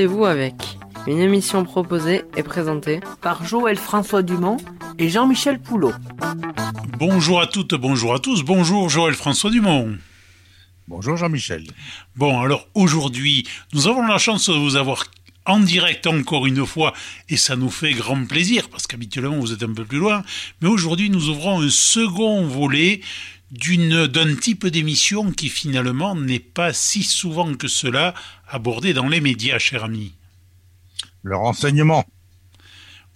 Rendez-vous avec une émission proposée et présentée par Joël François Dumont et Jean-Michel Poulot. Bonjour à toutes, bonjour à tous, bonjour Joël François Dumont. Bonjour Jean-Michel. Bon, alors aujourd'hui, nous avons la chance de vous avoir en direct encore une fois et ça nous fait grand plaisir parce qu'habituellement vous êtes un peu plus loin. Mais aujourd'hui, nous ouvrons un second volet d'un type d'émission qui finalement n'est pas si souvent que cela abordé dans les médias, cher ami. Le renseignement.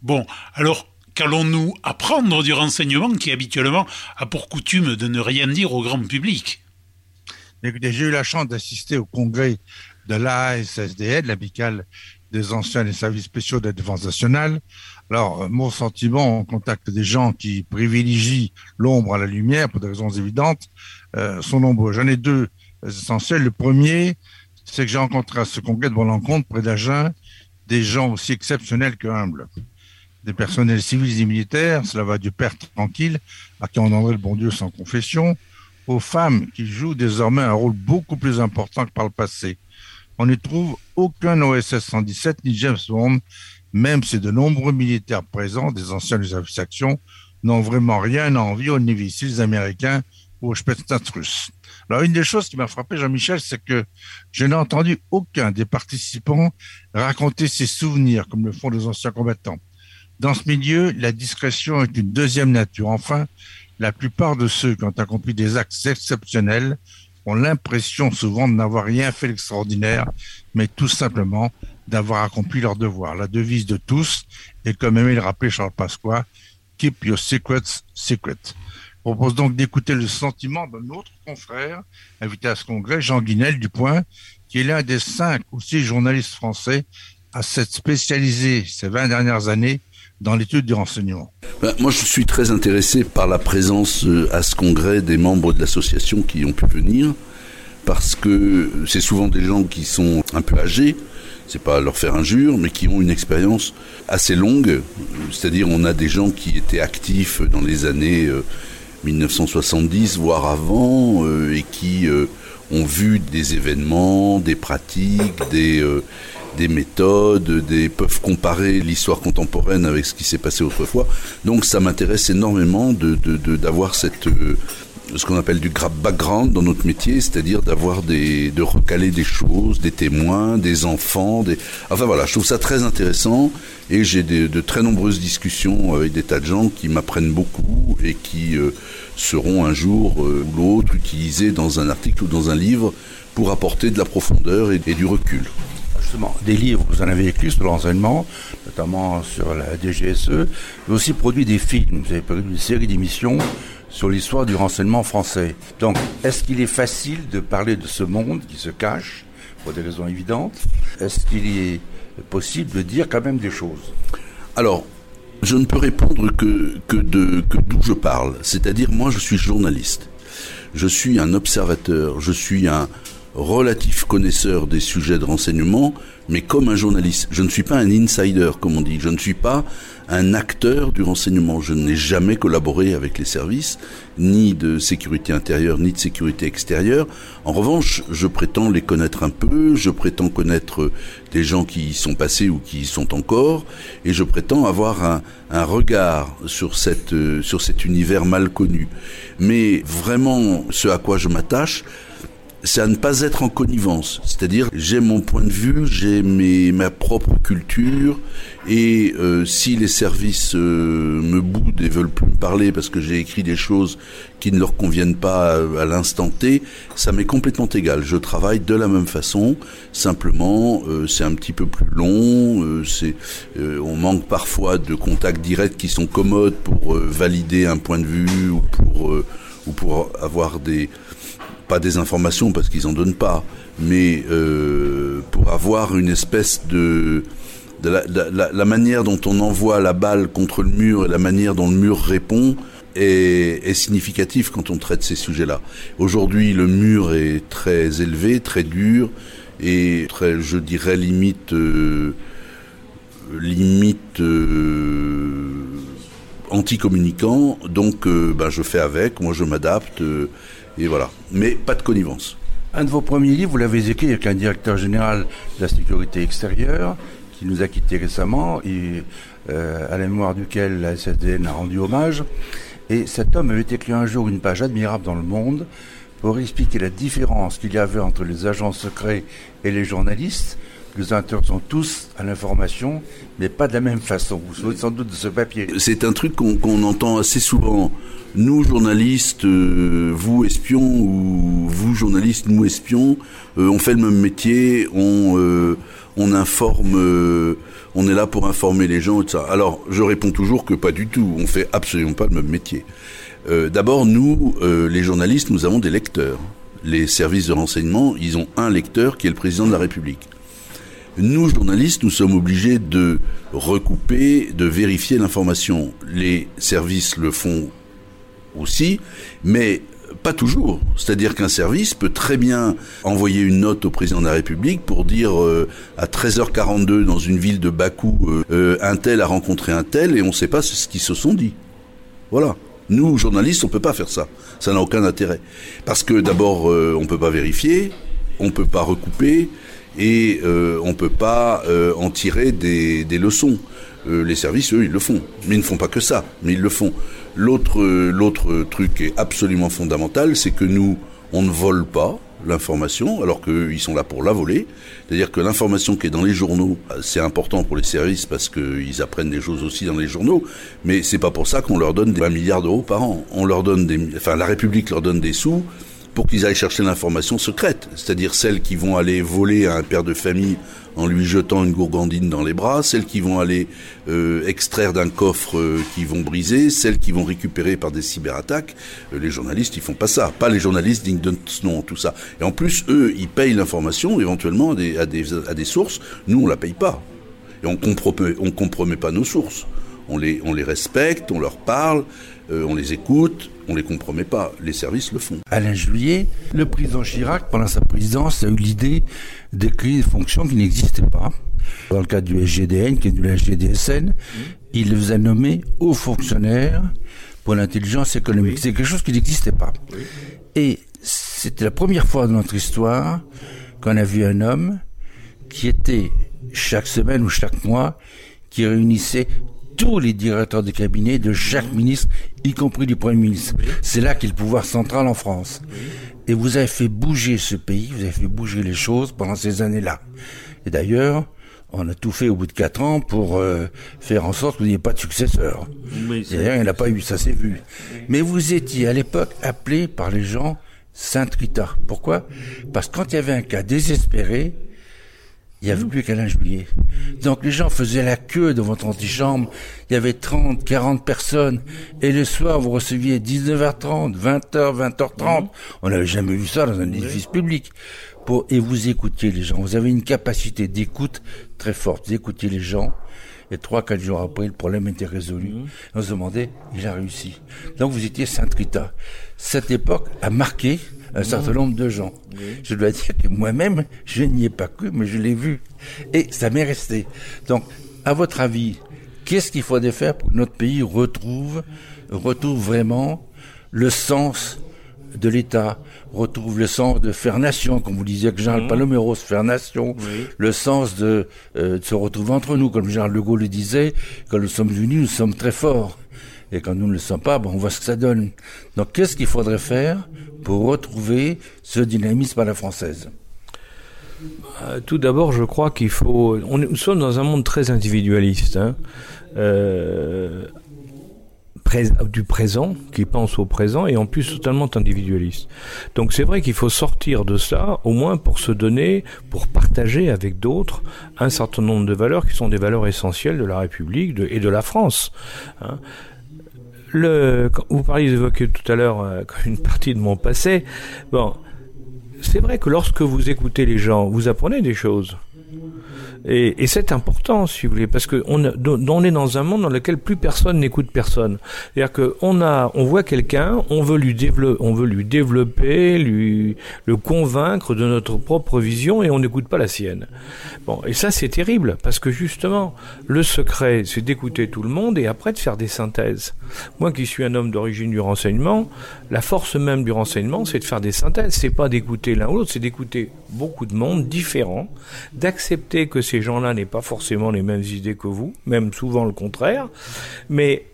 Bon, alors qu'allons-nous apprendre du renseignement qui habituellement a pour coutume de ne rien dire au grand public? Écoutez, j'ai eu la chance d'assister au congrès de l'ASSDN, l'amicale des anciens des services spéciaux de la défense nationale. Alors, mon sentiment, on contacte des gens qui privilégient l'ombre à la lumière pour des raisons évidentes, euh, sont nombreux. J'en ai deux essentiels. Le premier, c'est que j'ai rencontré à ce congrès de mon rencontre près d'Agen des gens aussi exceptionnels que humbles. Des personnels civils et militaires, cela va du père tranquille, à qui on donnerait le bon Dieu sans confession, aux femmes qui jouent désormais un rôle beaucoup plus important que par le passé. On n'y trouve aucun OSS 117 ni James Bond, même si de nombreux militaires présents, des anciens action, n'ont vraiment rien à envier aux Navy Seals américains ou aux Spetsnaz russes. Alors, une des choses qui m'a frappé, Jean-Michel, c'est que je n'ai entendu aucun des participants raconter ses souvenirs, comme le font les anciens combattants. Dans ce milieu, la discrétion est une deuxième nature. Enfin, la plupart de ceux qui ont accompli des actes exceptionnels ont l'impression souvent de n'avoir rien fait d'extraordinaire, mais tout simplement d'avoir accompli leur devoir. La devise de tous, et comme aimait le rappeler Charles Pasqua, Keep your secrets secret. Je propose donc d'écouter le sentiment d'un autre confrère, invité à ce congrès, Jean Guinel du Point, qui est l'un des cinq ou six journalistes français à s'être spécialisé ces 20 dernières années dans l'étude du renseignement. Ben, moi, je suis très intéressé par la présence euh, à ce congrès des membres de l'association qui ont pu venir, parce que c'est souvent des gens qui sont un peu âgés, c'est pas leur faire injure, mais qui ont une expérience assez longue. C'est-à-dire, on a des gens qui étaient actifs dans les années 1970, euh, voire avant, euh, et qui ont vu des événements, des pratiques, des des méthodes, des peuvent comparer l'histoire contemporaine avec ce qui s'est passé autrefois. Donc ça m'intéresse énormément de d'avoir cette euh, ce qu'on appelle du background dans notre métier, c'est-à-dire d'avoir des, de recaler des choses, des témoins, des enfants, enfin voilà, je trouve ça très intéressant et j'ai de, très nombreuses discussions avec des tas de gens qui m'apprennent beaucoup et qui euh, seront un jour euh, ou l'autre utilisés dans un article ou dans un livre pour apporter de la profondeur et du recul des livres, vous en avez écrit sur l'enseignement, notamment sur la DGSE, mais aussi produit des films. Vous avez produit une série d'émissions sur l'histoire du renseignement français. Donc, est-ce qu'il est facile de parler de ce monde qui se cache, pour des raisons évidentes? Est-ce qu'il est possible de dire quand même des choses? Alors, je ne peux répondre que, que d'où je parle. C'est-à-dire, moi, je suis journaliste. Je suis un observateur. Je suis un, relatif connaisseur des sujets de renseignement, mais comme un journaliste. Je ne suis pas un insider, comme on dit. Je ne suis pas un acteur du renseignement. Je n'ai jamais collaboré avec les services, ni de sécurité intérieure, ni de sécurité extérieure. En revanche, je prétends les connaître un peu, je prétends connaître des gens qui y sont passés ou qui y sont encore, et je prétends avoir un, un regard sur, cette, sur cet univers mal connu. Mais vraiment, ce à quoi je m'attache, c'est à ne pas être en connivence. C'est-à-dire, j'ai mon point de vue, j'ai ma propre culture, et euh, si les services euh, me boudent et veulent plus me parler parce que j'ai écrit des choses qui ne leur conviennent pas à, l'instant T, ça m'est complètement égal. Je travaille de la même façon, simplement, euh, c'est un petit peu plus long, c'est, on manque parfois de contacts directs qui sont commodes pour valider un point de vue ou pour ou pour avoir des pas des informations parce qu'ils en donnent pas, mais euh, pour avoir une espèce de, la, manière dont on envoie la balle contre le mur et la manière dont le mur répond est, est significatif quand on traite ces sujets-là. Aujourd'hui, le mur est très élevé, très dur et très, je dirais limite, euh, limite. Euh, anti-communicant, donc euh, ben, je fais avec, moi je m'adapte, et voilà. Mais pas de connivence. Un de vos premiers livres, vous l'avez écrit avec un directeur général de la sécurité extérieure qui nous a quittés récemment euh, à la mémoire duquel la SSDN a rendu hommage. Et cet homme avait écrit un jour une page admirable dans le monde pour expliquer la différence qu'il y avait entre les agents secrets et les journalistes. Nous intéressons tous à l'information, mais pas de la même façon. Vous souvenez sans doute de ce papier. C'est un truc qu'on entend assez souvent. Nous, journalistes, euh, vous, espions, ou vous, journalistes, nous, espions, euh, on fait le même métier, on, euh, informe on est là pour informer les gens et ça. Alors, je réponds toujours que pas du tout. On fait absolument pas le même métier. D'abord, nous, les journalistes, nous avons des lecteurs. Les services de renseignement, ils ont un lecteur qui est le président de la République. Nous, journalistes, nous sommes obligés de recouper, de vérifier l'information. Les services le font aussi, mais pas toujours. C'est-à-dire qu'un service peut très bien envoyer une note au président de la République pour dire euh, à 13h42 dans une ville de Bakou, euh, euh, un tel a rencontré un tel et on ne sait pas ce qu'ils se sont dit. Voilà. Nous, journalistes, on ne peut pas faire ça. Ça n'a aucun intérêt. Parce que d'abord, on ne peut pas vérifier, on ne peut pas recouper et on ne peut pas en tirer des, des leçons. les services, eux, ils le font. Mais ils ne font pas que ça, mais ils le font. L'autre, l'autre truc est absolument fondamental, c'est que nous, on ne vole pas l'information, alors qu'ils sont là pour la voler. C'est-à-dire que l'information qui est dans les journaux, c'est important pour les services parce qu'ils apprennent des choses aussi dans les journaux, mais c'est pas pour ça qu'on leur donne des 20 milliards d'euros par an. On leur donne des, enfin, la République leur donne des sous pour qu'ils aillent chercher l'information secrète, c'est-à-dire celles qui vont aller voler à un père de famille en lui jetant une gourgandine dans les bras, celles qui vont aller euh, extraire d'un coffre euh, qui vont briser, celles qui vont récupérer par des cyberattaques. Euh, les journalistes, ils font pas ça, pas les journalistes dignes de ce nom, tout ça. Et en plus, eux, ils payent l'information éventuellement à des, à des, à des sources. Nous, on la paye pas. Et on compromet, on compromet pas nos sources. On les, on les respecte, on leur parle, on les écoute, on les compromet pas. Les services le font. Alain Juillet, le président Chirac, pendant sa présidence, a eu l'idée de créer des fonctions qui n'existaient pas. Dans le cas du SGDN, qui est du SGDSN, il vous a nommé haut fonctionnaire pour l'intelligence économique. C'est quelque chose qui n'existait pas. Et c'était la première fois dans notre histoire qu'on a vu un homme qui était chaque semaine ou chaque mois, qui réunissait tous les directeurs de cabinet de chaque ministre, y compris du Premier ministre. C'est là qu'est le pouvoir central en France. Et vous avez fait bouger ce pays, vous avez fait bouger les choses pendant ces années-là. Et d'ailleurs, on a tout fait au bout de quatre ans pour euh, faire en sorte qu'il n'y ait pas de successeur. D'ailleurs, il n'a pas eu, ça s'est vu. Mais vous étiez à l'époque appelé par les gens Sainte Rita. Pourquoi? Parce que quand il y avait un cas désespéré, il n'y avait plus qu'Alain Juillet. Donc les gens faisaient la queue dans votre antichambre. Il y avait 30, 40 personnes. Et le soir, vous receviez 19h30, 20h, 20h30. On n'avait jamais vu ça dans un édifice public. Pour, et vous écoutiez les gens. Vous avez une capacité d'écoute très forte. Vous écoutiez les gens. Et trois, quatre jours après, le problème était résolu. Mmh. On se demandait, il a réussi. Donc vous étiez Sainte Rita. Cette époque a marqué un certain nombre de gens. Je dois dire que moi-même, je n'y ai pas cru, mais je l'ai vu. Et ça m'est resté. Donc, à votre avis, qu'est-ce qu'il faudrait faire pour que notre pays retrouve, retrouve vraiment le sens de l'État, retrouve le sens de faire nation, comme vous disiez que Jean mmh. Paloméros, faire nation, le sens de, euh, de, se retrouver entre nous, comme Jean de Gaulle le disait, quand nous sommes unis, nous sommes très forts. Et quand nous ne le sommes pas, bon, on voit ce que ça donne. Donc qu'est-ce qu'il faudrait faire pour retrouver ce dynamisme à la française euh, tout d'abord, je crois qu'il faut. Nous sommes dans un monde très individualiste, hein. euh, du présent, qui pense au présent, et en plus totalement individualiste. Donc c'est vrai qu'il faut sortir de ça, au moins pour se donner, pour partager avec d'autres un certain nombre de valeurs qui sont des valeurs essentielles de la République et de la France. Hein le, vous parliez d'évoquer tout à l'heure euh, une partie de mon passé. Bon, c'est vrai que lorsque vous écoutez les gens, vous apprenez des choses. Et, et c'est important, si vous voulez, parce que on, on, est dans un monde dans lequel plus personne n'écoute personne. C'est-à-dire qu'on a, on voit quelqu'un, on veut lui développer, on veut lui développer, lui le convaincre de notre propre vision, et on n'écoute pas la sienne. Bon, et ça c'est terrible, parce que justement, le secret, c'est d'écouter tout le monde et après de faire des synthèses. Moi, qui suis un homme d'origine du renseignement, la force même du renseignement, c'est de faire des synthèses. C'est pas d'écouter l'un ou l'autre, c'est d'écouter beaucoup de monde différent, d'accepter que ces gens-là n'aient pas forcément les mêmes idées que vous, même souvent le contraire, mais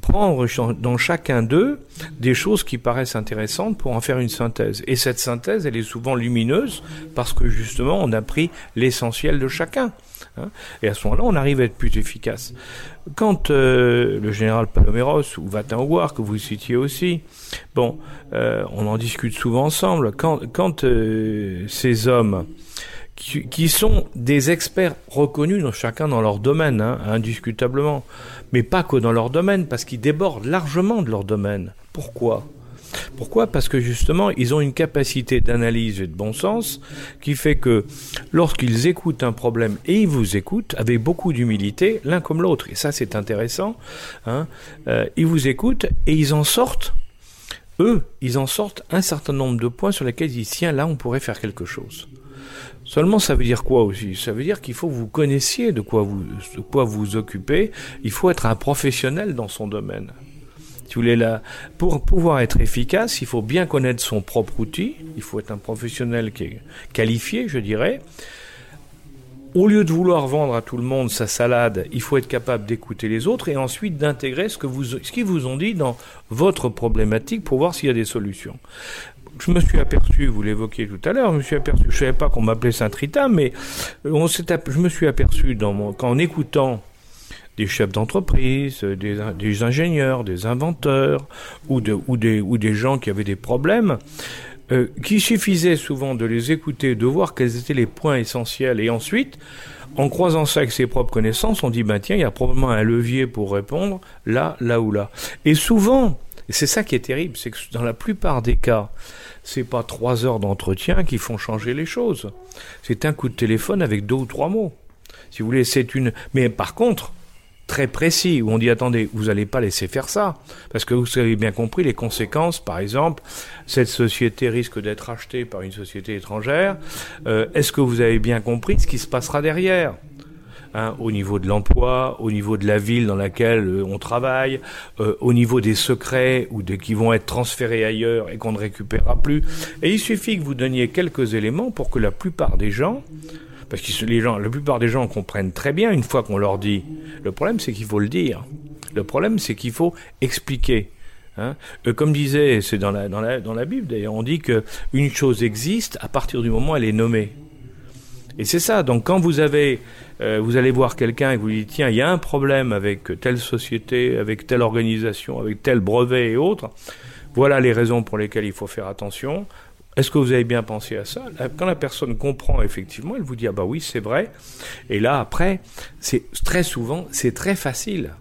prendre dans chacun d'eux des choses qui paraissent intéressantes pour en faire une synthèse. Et cette synthèse, elle est souvent lumineuse parce que justement, on a pris l'essentiel de chacun. Hein. Et à ce moment-là, on arrive à être plus efficace. Quand euh, le général Paloméros ou Vatin que vous citiez aussi, bon, euh, on en discute souvent ensemble, quand, quand euh, ces hommes qui, sont des experts reconnus dans, chacun dans leur domaine, hein, indiscutablement, mais pas que dans leur domaine, parce qu'ils débordent largement de leur domaine. Pourquoi? Pourquoi? Parce que justement, ils ont une capacité d'analyse et de bon sens qui fait que lorsqu'ils écoutent un problème, et ils vous écoutent avec beaucoup d'humilité, l'un comme l'autre, et ça c'est intéressant, hein, euh, ils vous écoutent et ils en sortent, eux, ils en sortent un certain nombre de points sur lesquels ils disent, tiens, là on pourrait faire quelque chose. Seulement, ça veut dire quoi aussi? Ça veut dire qu'il faut que vous connaissiez de quoi vous, de quoi vous occupez. Il faut être un professionnel dans son domaine. Si vous là, pour pouvoir être efficace, il faut bien connaître son propre outil. Il faut être un professionnel qui est qualifié, je dirais. Au lieu de vouloir vendre à tout le monde sa salade, il faut être capable d'écouter les autres et ensuite d'intégrer ce que vous, ce qu'ils vous ont dit dans votre problématique pour voir s'il y a des solutions je me suis aperçu, vous l'évoquiez tout à l'heure, je me suis aperçu, je savais pas qu'on m'appelait Saint-Rita, mais s'est, je me suis aperçu qu'en écoutant des chefs d'entreprise, des, des, ingénieurs, des inventeurs, ou, de, ou, des, gens qui avaient des problèmes, euh, qu'il suffisait souvent de les écouter, de voir quels étaient les points essentiels, et ensuite, en croisant ça avec ses propres connaissances, on dit, ben tiens, il y a probablement un levier pour répondre là, là ou là. Et souvent, c'est ça qui est terrible, c'est que dans la plupart des cas, c'est pas trois heures d'entretien qui font changer les choses. C'est un coup de téléphone avec deux ou trois mots. Si vous voulez, c'est une. Mais par contre, très précis, où on dit attendez, vous n'allez pas laisser faire ça, parce que vous avez bien compris les conséquences. Par exemple, cette société risque d'être achetée par une société étrangère. Euh, est-ce que vous avez bien compris ce qui se passera derrière? Hein, au niveau de l'emploi, au niveau de la ville dans laquelle euh, on travaille, euh, au niveau des secrets ou de, qui vont être transférés ailleurs et qu'on ne récupérera plus. Et il suffit que vous donniez quelques éléments pour que la plupart des gens, parce que les gens, la plupart des gens comprennent très bien une fois qu'on leur dit. Le problème, c'est qu'il faut le dire. Le problème, c'est qu'il faut expliquer. Hein. Euh, comme disait, c'est dans la, dans, la, dans la Bible d'ailleurs, on dit que une chose existe à partir du moment où elle est nommée. Et c'est ça. Donc quand vous avez, euh, vous allez voir quelqu'un et vous lui dites tiens, il y a un problème avec telle société, avec telle organisation, avec tel brevet et autres. Voilà les raisons pour lesquelles il faut faire attention. Est-ce que vous avez bien pensé à ça? Quand la personne comprend effectivement, elle vous dit ah bah oui c'est vrai. Et là après, c'est très souvent c'est très facile.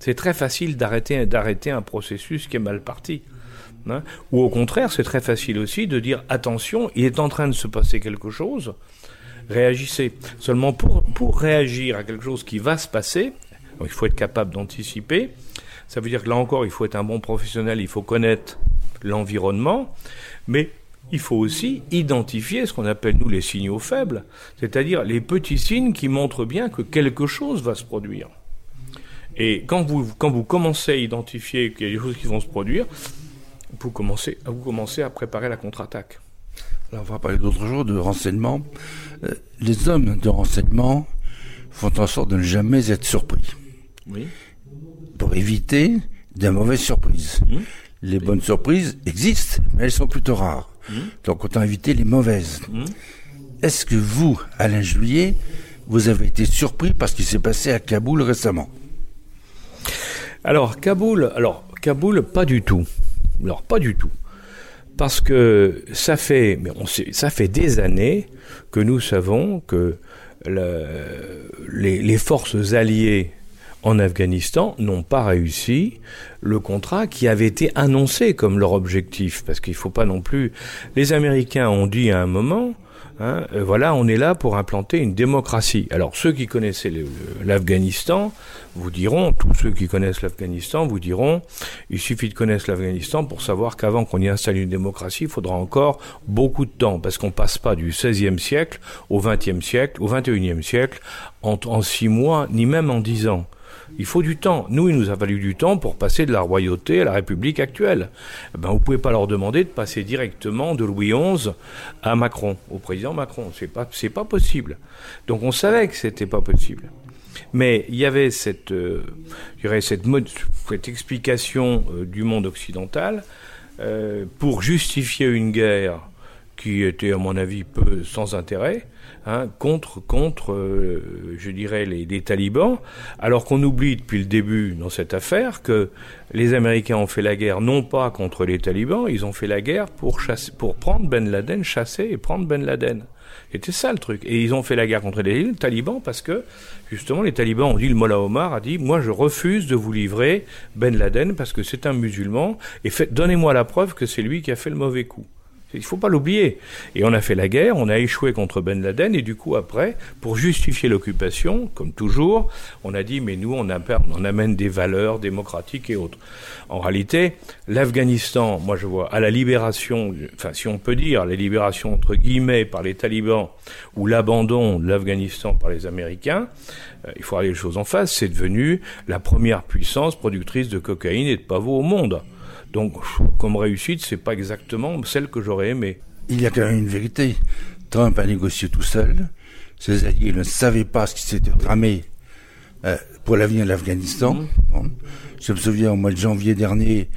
C'est très facile d'arrêter d'arrêter un processus qui est mal parti. Hein. Ou au contraire, c'est très facile aussi de dire attention, il est en train de se passer quelque chose réagissez. Seulement pour, pour réagir à quelque chose qui va se passer, il faut être capable d'anticiper. Ça veut dire que là encore, il faut être un bon professionnel, il faut connaître l'environnement, mais il faut aussi identifier ce qu'on appelle nous les signaux faibles, c'est-à-dire les petits signes qui montrent bien que quelque chose va se produire. Et quand vous, quand vous commencez à identifier qu'il y a des choses qui vont se produire, vous commencez, vous commencez à préparer la contre-attaque. Alors on va parler d'autre chose, de renseignement. Euh, les hommes de renseignement font en sorte de ne jamais être surpris. Oui. Pour éviter des mauvaises surprises. Mmh. Les bonnes surprises existent, mais elles sont plutôt rares. Mmh. Donc autant éviter les mauvaises. Mmh. Est-ce que vous, Alain Juillet, vous avez été surpris par ce qui s'est passé à Kaboul récemment? Alors Kaboul, alors Kaboul, pas du tout. Alors pas du tout parce que ça fait, des années que nous savons que les, les, forces alliées en Afghanistan n'ont pas réussi le contrat qui avait été annoncé comme leur objectif, parce qu'il ne faut pas non plus. Les Américains ont dit à un moment Hein, euh, voilà, on est là pour implanter une démocratie. Alors ceux qui connaissaient l'Afghanistan vous diront, tous ceux qui connaissent l'Afghanistan vous diront, il suffit de connaître l'Afghanistan pour savoir qu'avant qu'on y installe une démocratie, il faudra encore beaucoup de temps, parce qu'on passe pas du XVIe siècle au XXe siècle, au XXIe siècle, en, en six mois, ni même en dix ans. Il faut du temps. Nous, il nous a fallu du temps pour passer de la royauté à la République actuelle. Eh ben, vous pouvez pas leur demander de passer directement de Louis XI à Macron, au président Macron. C'est pas, pas possible. Donc on savait que c'était pas possible. Mais il y avait cette, euh, explication euh, du monde occidental euh, pour justifier une guerre qui était, à mon avis, peu sans intérêt, hein, contre, contre euh, je dirais, les, les talibans, alors qu'on oublie depuis le début dans cette affaire que les Américains ont fait la guerre non pas contre les talibans, ils ont fait la guerre pour, chasser, pour prendre Ben Laden, chasser et prendre Ben Laden. C'était ça le truc. Et ils ont fait la guerre contre les talibans parce que, justement, les talibans ont dit, le Mollah Omar a dit, moi je refuse de vous livrer Ben Laden parce que c'est un musulman et donnez-moi la preuve que c'est lui qui a fait le mauvais coup. Il ne faut pas l'oublier. Et on a fait la guerre, on a échoué contre Ben Laden, et du coup, après, pour justifier l'occupation, comme toujours, on a dit, mais nous, on, amène des valeurs démocratiques et autres. En réalité, l'Afghanistan, moi je vois, à la libération, enfin, si on peut dire, la libération entre guillemets par les talibans, ou l'abandon de l'Afghanistan par les Américains, euh, il faut aller les choses en face, c'est devenu la première puissance productrice de cocaïne et de pavots au monde. Donc, comme réussite, c'est pas exactement celle que j'aurais aimée. Il y a quand même une vérité. Trump a négocié tout seul. Ses alliés ne savaient pas ce qui s'était tramé euh, pour l'avenir de l'Afghanistan. Mmh. Je me souviens, au mois de janvier dernier,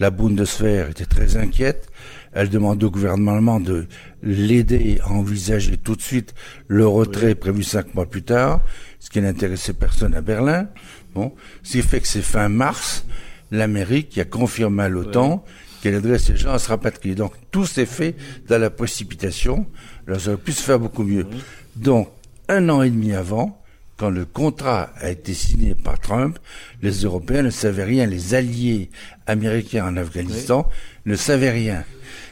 la Bundeswehr était très inquiète. Elle demandait au gouvernement allemand de l'aider à envisager tout de suite le retrait prévu cinq mois plus tard, ce qui n'intéressait personne à Berlin. Bon, ce qui fait que c'est fin mars l'Amérique qui a confirmé à l'OTAN qu'elle aiderait ces gens à se rapatrier. Donc tout s'est fait dans la précipitation. Alors ça aurait pu se faire beaucoup mieux. Donc un an et demi avant, quand le contrat a été signé par Trump, les Européens ne savaient rien, les alliés américains en Afghanistan ne savaient rien.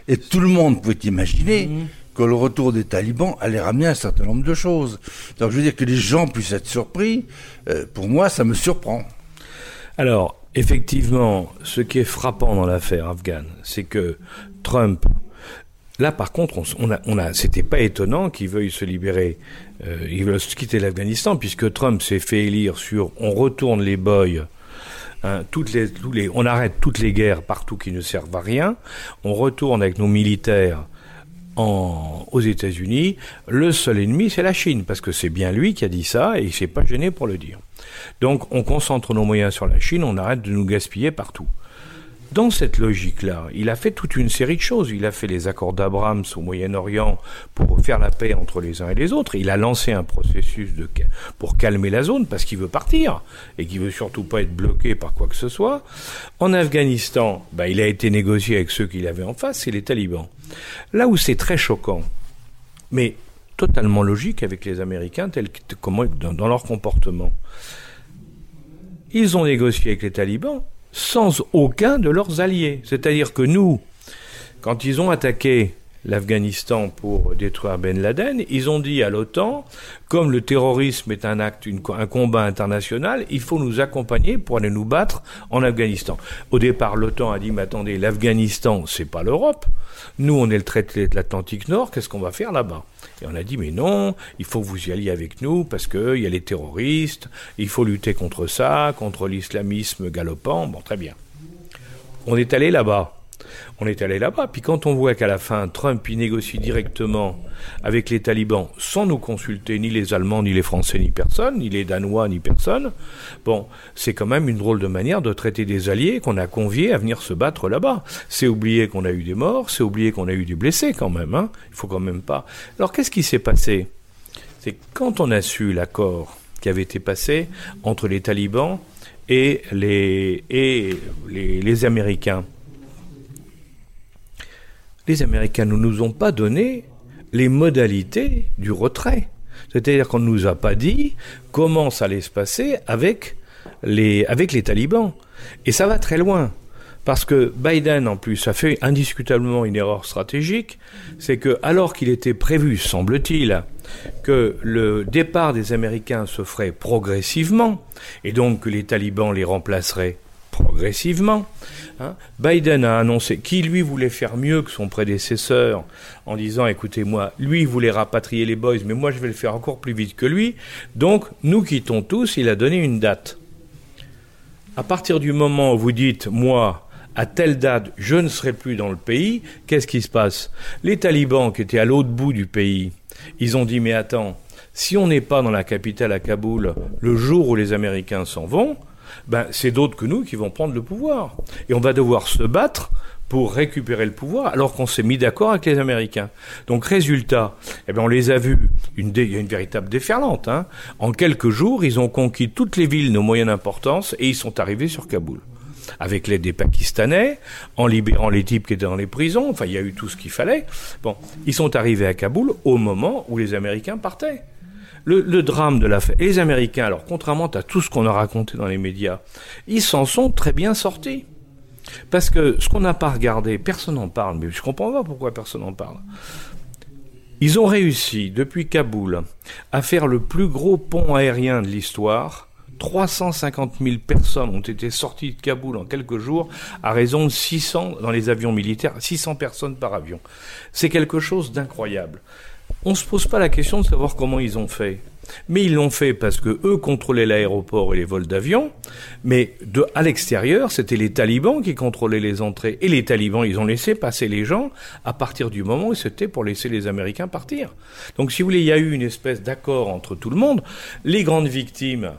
Et tout le monde pouvait imaginer mhm. que le retour des talibans allait ramener un certain nombre de choses. Donc je veux dire que les gens puissent être surpris, euh, pour moi ça me surprend. Alors, Effectivement, ce qui est frappant dans l'affaire afghane, c'est que Trump, là par contre, on, a, c'était pas étonnant qu'il veuille se libérer, euh, il veut quitter l'Afghanistan, puisque Trump s'est fait élire sur on retourne les boys. Hein, on arrête toutes les guerres partout qui ne servent à rien. On retourne avec nos militaires aux États-Unis. Le seul ennemi, c'est la Chine, parce que c'est bien lui qui a dit ça et il s'est pas gêné pour le dire. Donc on concentre nos moyens sur la Chine, on arrête de nous gaspiller partout. Dans cette logique-là, il a fait toute une série de choses. Il a fait les accords d'Abraham au Moyen-Orient pour faire la paix entre les uns et les autres. Il a lancé un processus pour calmer la zone parce qu'il veut partir et qu'il veut surtout pas être bloqué par quoi que ce soit. En Afghanistan, bah, il a été négocié avec ceux qu'il avait en face, c'est les talibans. Là où c'est très choquant, mais totalement logique avec les Américains, tel comment, dans leur comportement. Ils ont négocié avec les talibans sans aucun de leurs alliés. C'est-à-dire que nous, quand ils ont attaqué l'Afghanistan pour détruire Ben Laden, ils ont dit à l'OTAN, comme le terrorisme est un acte, un combat international, il faut nous accompagner pour aller nous battre en Afghanistan. Au départ, l'OTAN a dit, mais attendez, l'Afghanistan, c'est pas l'Europe. Nous, on est le traité de l'Atlantique Nord, qu'est-ce qu'on va faire là-bas? Et on a dit, mais non, il faut que vous y alliez avec nous parce qu'il y a les terroristes, il faut lutter contre ça, contre l'islamisme galopant. Bon, très bien. On est allé là-bas on est allé là-bas. Puis quand on voit qu'à la fin, Trump y négocie directement avec les talibans sans nous consulter ni les Allemands, ni les Français, ni personne, ni les Danois, ni personne, bon, c'est quand même une drôle de manière de traiter des alliés qu'on a conviés à venir se battre là-bas. C'est oublier qu'on a eu des morts, c'est oublier qu'on a eu des blessés quand même, hein. Il faut quand même pas. Alors qu'est-ce qui s'est passé? C'est quand on a su l'accord qui avait été passé entre les talibans et les, et les Américains les Américains ne nous ont pas donné les modalités du retrait. C'est-à-dire qu'on ne nous a pas dit comment ça allait se passer avec les, avec les talibans. Et ça va très loin. Parce que Biden, en plus, a fait indiscutablement une erreur stratégique, c'est que alors qu'il était prévu, semble-t-il, que le départ des Américains se ferait progressivement, et donc que les talibans les remplaceraient progressivement, hein, Biden a annoncé qu'il lui voulait faire mieux que son prédécesseur en disant écoutez moi, lui voulait rapatrier les boys, mais moi je vais le faire encore plus vite que lui, donc nous quittons tous, il a donné une date. À partir du moment où vous dites moi, à telle date, je ne serai plus dans le pays, qu'est-ce qui se passe? Les talibans qui étaient à l'autre bout du pays, ils ont dit mais attends, si on n'est pas dans la capitale à Kaboul le jour où les Américains s'en vont, ben, c'est d'autres que nous qui vont prendre le pouvoir. Et on va devoir se battre pour récupérer le pouvoir alors qu'on s'est mis d'accord avec les Américains. Donc résultat, eh bien on les a vus, une il y a une véritable déferlante. Hein. En quelques jours, ils ont conquis toutes les villes de moyenne importance et ils sont arrivés sur Kaboul avec l'aide des Pakistanais, en libérant les types qui étaient dans les prisons. Enfin, il y a eu tout ce qu'il fallait. Bon, ils sont arrivés à Kaboul au moment où les Américains partaient. Le, drame de l'affaire. Et les Américains, alors, contrairement à tout ce qu'on a raconté dans les médias, ils s'en sont très bien sortis. Parce que ce qu'on n'a pas regardé, personne n'en parle, mais je comprends pas pourquoi personne n'en parle. Ils ont réussi, depuis Kaboul, à faire le plus gros pont aérien de l'histoire 350 000 personnes ont été sorties de Kaboul en quelques jours à raison de 600 dans les avions militaires, 600 personnes par avion. C'est quelque chose d'incroyable. On ne se pose pas la question de savoir comment ils ont fait. Mais ils l'ont fait parce que eux contrôlaient l'aéroport et les vols d'avion, mais à l'extérieur, c'était les talibans qui contrôlaient les entrées. Et les talibans, ils ont laissé passer les gens à partir du moment où c'était pour laisser les Américains partir. Donc si vous voulez, il y a eu une espèce d'accord entre tout le monde. Les grandes victimes,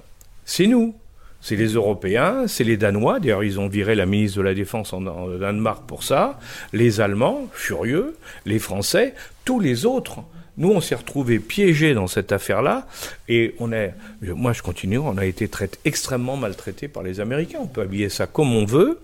c'est nous. C'est les Européens, c'est les Danois, d'ailleurs ils ont viré la ministre de la Défense en, Danemark pour ça, les Allemands, furieux, les Français, tous les autres. Nous, on s'est retrouvés piégés dans cette affaire-là, et on est, moi je continue, on a été traité, extrêmement maltraités par les Américains. On peut habiller ça comme on veut,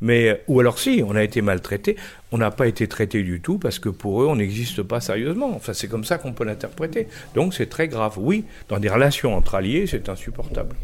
mais, ou alors si, on a été maltraités, on n'a pas été traité du tout parce que pour eux, on n'existe pas sérieusement. Enfin, c'est comme ça qu'on peut l'interpréter. Donc c'est très grave. Oui, dans des relations entre alliés, c'est insupportable.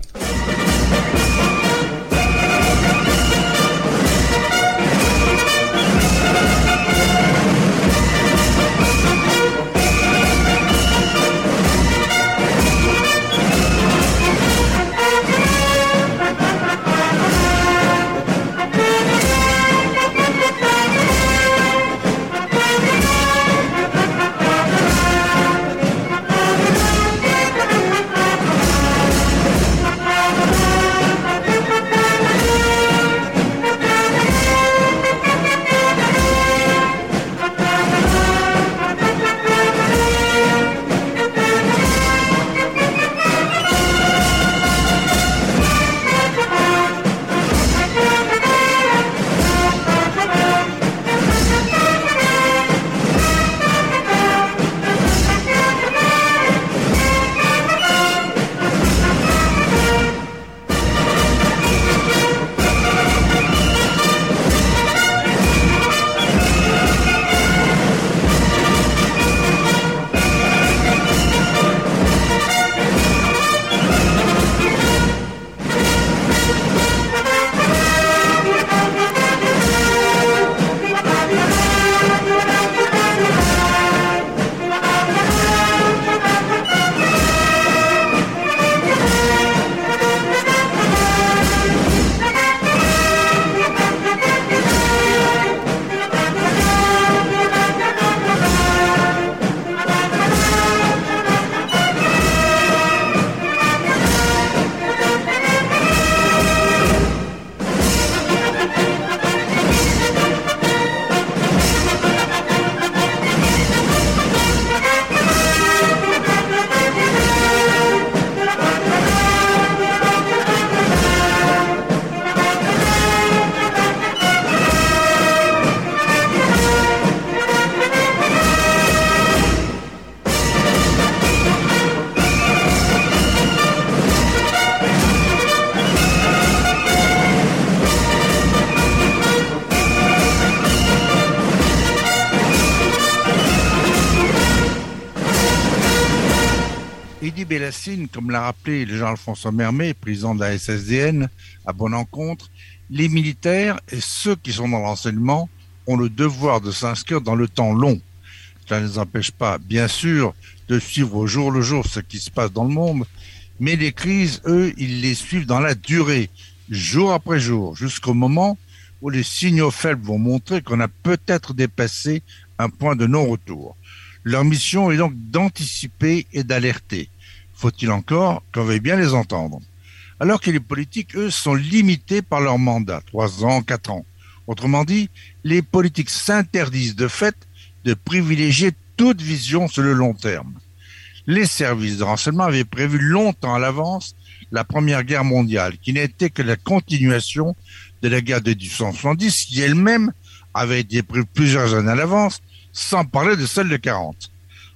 Comme l'a rappelé Jean-Alphonse Mermet, président de la SSDN, à bonne encontre, les militaires et ceux qui sont dans l'enseignement ont le devoir de s'inscrire dans le temps long. Cela ne les empêche pas, bien sûr, de suivre au jour le jour ce qui se passe dans le monde, mais les crises, eux, ils les suivent dans la durée, jour après jour, jusqu'au moment où les signaux faibles vont montrer qu'on a peut-être dépassé un point de non-retour. Leur mission est donc d'anticiper et d'alerter. Faut-il encore qu'on veuille bien les entendre? Alors que les politiques, eux, sont limités par leur mandat, trois ans, quatre ans. Autrement dit, les politiques s'interdisent de fait de privilégier toute vision sur le long terme. Les services de renseignement avaient prévu longtemps à l'avance la Première Guerre mondiale, qui n'était que la continuation de la guerre de 1870, qui elle-même avait été prévue plusieurs années à l'avance, sans parler de celle de 40.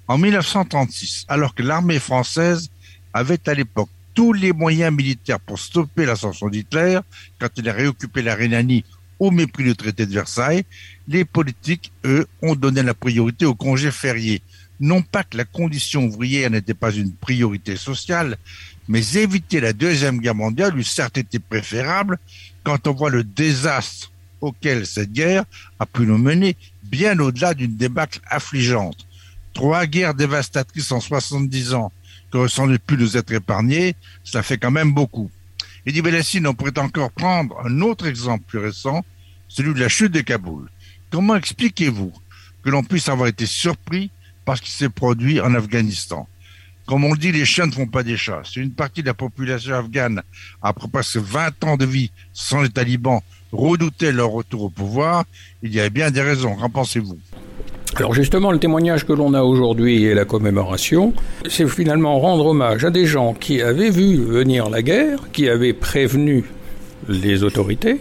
En 1936, alors que l'armée française avait à l'époque tous les moyens militaires pour stopper l'ascension d'Hitler, quand il a réoccupé la Rhénanie au mépris du traité de Versailles, les politiques, eux, ont donné la priorité aux congés fériés. Non pas que la condition ouvrière n'était pas une priorité sociale, mais éviter la Deuxième Guerre mondiale eût certes été préférable quand on voit le désastre auquel cette guerre a pu nous mener bien au-delà d'une débâcle affligeante. Trois guerres dévastatrices en 70 ans auraient sans pu nous être épargnées, ça fait quand même beaucoup. Et dit on pourrait encore prendre un autre exemple plus récent, celui de la chute de Kaboul. Comment expliquez-vous que l'on puisse avoir été surpris par ce qui s'est produit en Afghanistan? Comme on le dit, les chiens ne font pas des chats. Si une partie de la population afghane, après presque 20 ans de vie sans les talibans, redoutait leur retour au pouvoir, il y avait bien des raisons. Qu'en pensez-vous? Alors justement, le témoignage que l'on a aujourd'hui et la commémoration, c'est finalement rendre hommage à des gens qui avaient vu venir la guerre, qui avaient prévenu les autorités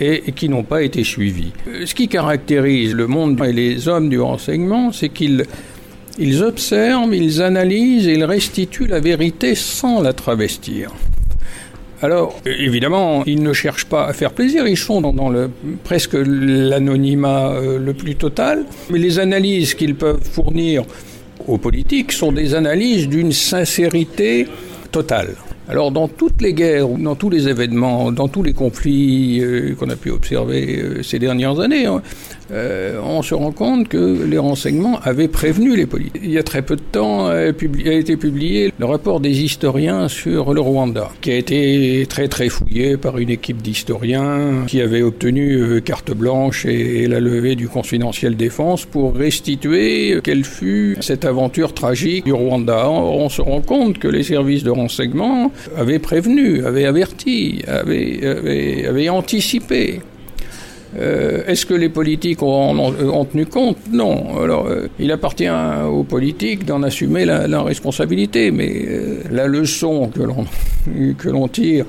et qui n'ont pas été suivis. Ce qui caractérise le monde et les hommes du renseignement, c'est qu'ils ils observent, ils analysent et ils restituent la vérité sans la travestir. Alors, évidemment, ils ne cherchent pas à faire plaisir, ils sont dans, le, presque l'anonymat euh, le plus total, mais les analyses qu'ils peuvent fournir aux politiques sont des analyses d'une sincérité totale. Alors dans toutes les guerres, dans tous les événements, dans tous les conflits euh, qu'on a pu observer euh, ces dernières années, hein, euh, on se rend compte que les renseignements avaient prévenu les politiques. Il y a très peu de temps a, été publié le rapport des historiens sur le Rwanda, qui a été très très fouillé par une équipe d'historiens qui avait obtenu carte blanche et, la levée du confidentiel défense pour restituer quelle fut cette aventure tragique du Rwanda. On se rend compte que les services de renseignement avait prévenu, avait averti, avait, avait, anticipé. Euh, est-ce que les politiques ont, tenu compte? Non. Alors, euh, il appartient aux politiques d'en assumer la, responsabilité, mais euh, la leçon que l'on que l'on tire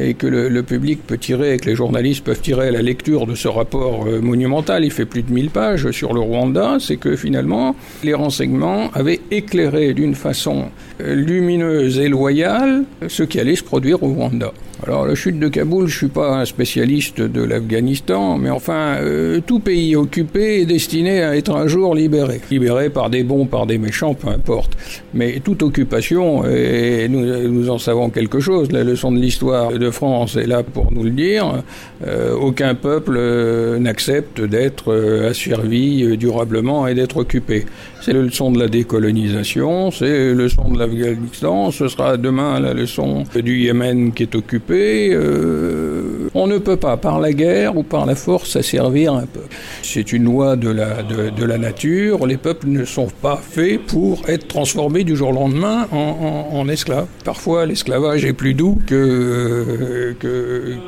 et que le, public peut tirer, et que les journalistes peuvent tirer à la lecture de ce rapport monumental, il fait plus de 1000 pages sur le Rwanda, c'est que finalement, les renseignements avaient éclairé d'une façon lumineuse et loyale ce qui allait se produire au Rwanda. Alors la chute de Kaboul, je suis pas un spécialiste de l'Afghanistan, mais enfin euh, tout pays occupé est destiné à être un jour libéré, libéré par des bons, par des méchants, peu importe. Mais toute occupation, et nous, nous en savons quelque chose, la leçon de l'histoire de France est là pour nous le dire. Euh, aucun peuple euh, n'accepte d'être asservi durablement et d'être occupé. C'est la leçon de la décolonisation, c'est la leçon de l'Afghanistan, ce sera demain la leçon du Yémen qui est occupé euh, on ne peut pas, par la guerre ou par la force, asservir un peuple. C'est une loi de la, nature. Les peuples ne sont pas faits pour être transformés du jour au lendemain en, esclaves. Parfois, l'esclavage est plus doux que,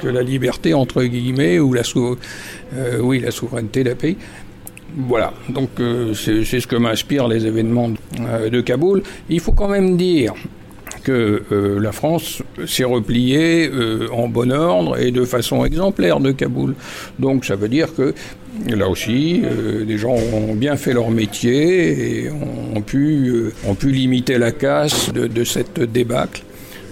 la liberté, entre guillemets, ou la, euh, oui, la souveraineté d'un pays. Voilà, donc euh, c'est ce que m'inspirent les événements de Kaboul. Il faut quand même dire que euh, la France s'est repliée euh, en bon ordre et de façon exemplaire de Kaboul. Donc ça veut dire que là aussi, euh, des gens ont bien fait leur métier et ont pu, ont pu limiter la casse de cette débâcle.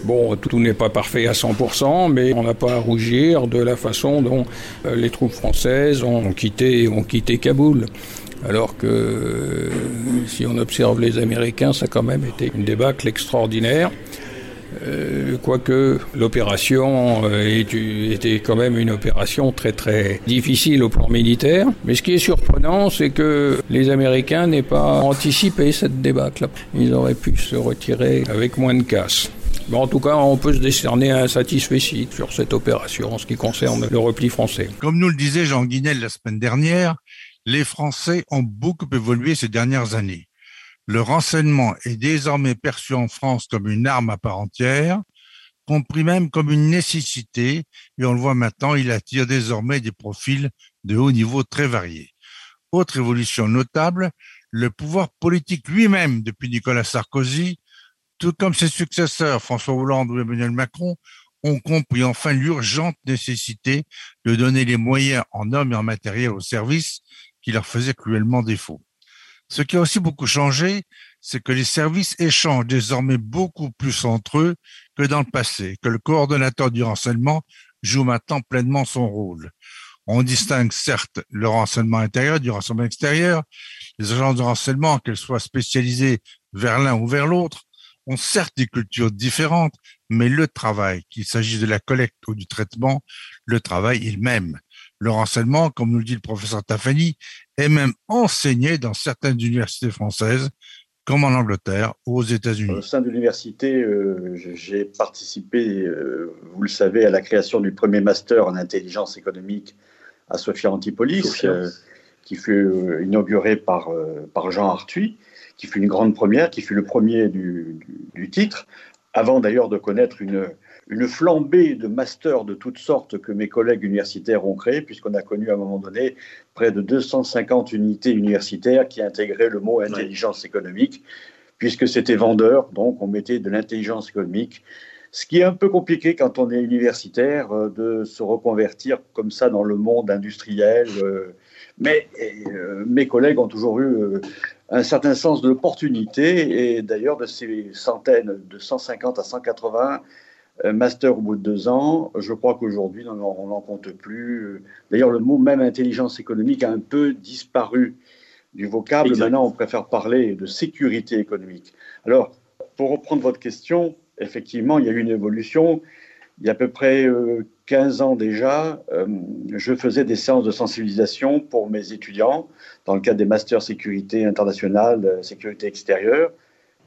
Bon, tout n'est pas parfait à 100%, mais on n'a pas à rougir de la façon dont les troupes françaises ont quitté, ont quitté Kaboul. Alors que si on observe les Américains, ça a quand même été une débâcle extraordinaire. Euh, quoique l'opération euh, était quand même une opération très très difficile au plan militaire. Mais ce qui est surprenant, c'est que les Américains n'aient pas anticipé cette débâcle. Ils auraient pu se retirer avec moins de casse. En tout cas, on peut se décerner un satisfait sur cette opération en ce qui concerne le repli français. Comme nous le disait Jean Guinel la semaine dernière, les Français ont beaucoup évolué ces dernières années. Le renseignement est désormais perçu en France comme une arme à part entière, compris même comme une nécessité, et on le voit maintenant, il attire désormais des profils de haut niveau très variés. Autre évolution notable, le pouvoir politique lui-même depuis Nicolas Sarkozy, tout comme ses successeurs François Hollande ou Emmanuel Macron, ont compris enfin l'urgente nécessité de donner les moyens en hommes et en matériel aux services qui leur faisaient cruellement défaut. Ce qui a aussi beaucoup changé, c'est que les services échangent désormais beaucoup plus entre eux que dans le passé, que le coordonnateur du renseignement joue maintenant pleinement son rôle. On distingue certes le renseignement intérieur du renseignement extérieur. Les agences de renseignement, qu'elles soient spécialisées vers l'un ou vers l'autre, ont certes des cultures différentes, mais le travail, qu'il s'agisse de la collecte ou du traitement, le travail est le même. Le renseignement, comme nous le dit le professeur Tafani, est même enseigné dans certaines universités françaises, comme en Angleterre ou aux États-Unis. Au sein de l'université, euh, j'ai participé, euh, vous le savez, à la création du premier master en intelligence économique à Sophia Antipolis, euh, qui fut inauguré par, par Jean Arthuis, qui fut une grande première, qui fut le premier du, du titre, avant d'ailleurs de connaître une, une flambée de masters de toutes sortes que mes collègues universitaires ont créés, puisqu'on a connu à un moment donné près de 250 unités universitaires qui intégraient le mot intelligence économique, puisque c'était vendeur, donc on mettait de l'intelligence économique. Ce qui est un peu compliqué quand on est universitaire euh, de se reconvertir comme ça dans le monde industriel. Euh, mais euh, mes collègues ont toujours eu un certain sens de l'opportunité et d'ailleurs de ces centaines, de 150 à 180 euh, master au bout de deux ans. Je crois qu'aujourd'hui, on n'en compte plus. D'ailleurs, le mot même intelligence économique a un peu disparu du vocable. Maintenant, on préfère parler de sécurité économique. Alors, pour reprendre votre question, effectivement, il y a eu une évolution. Il y a à peu près 15 euh, ans déjà, euh, je faisais des séances de sensibilisation pour mes étudiants dans le cadre des masters sécurité internationale, sécurité extérieure.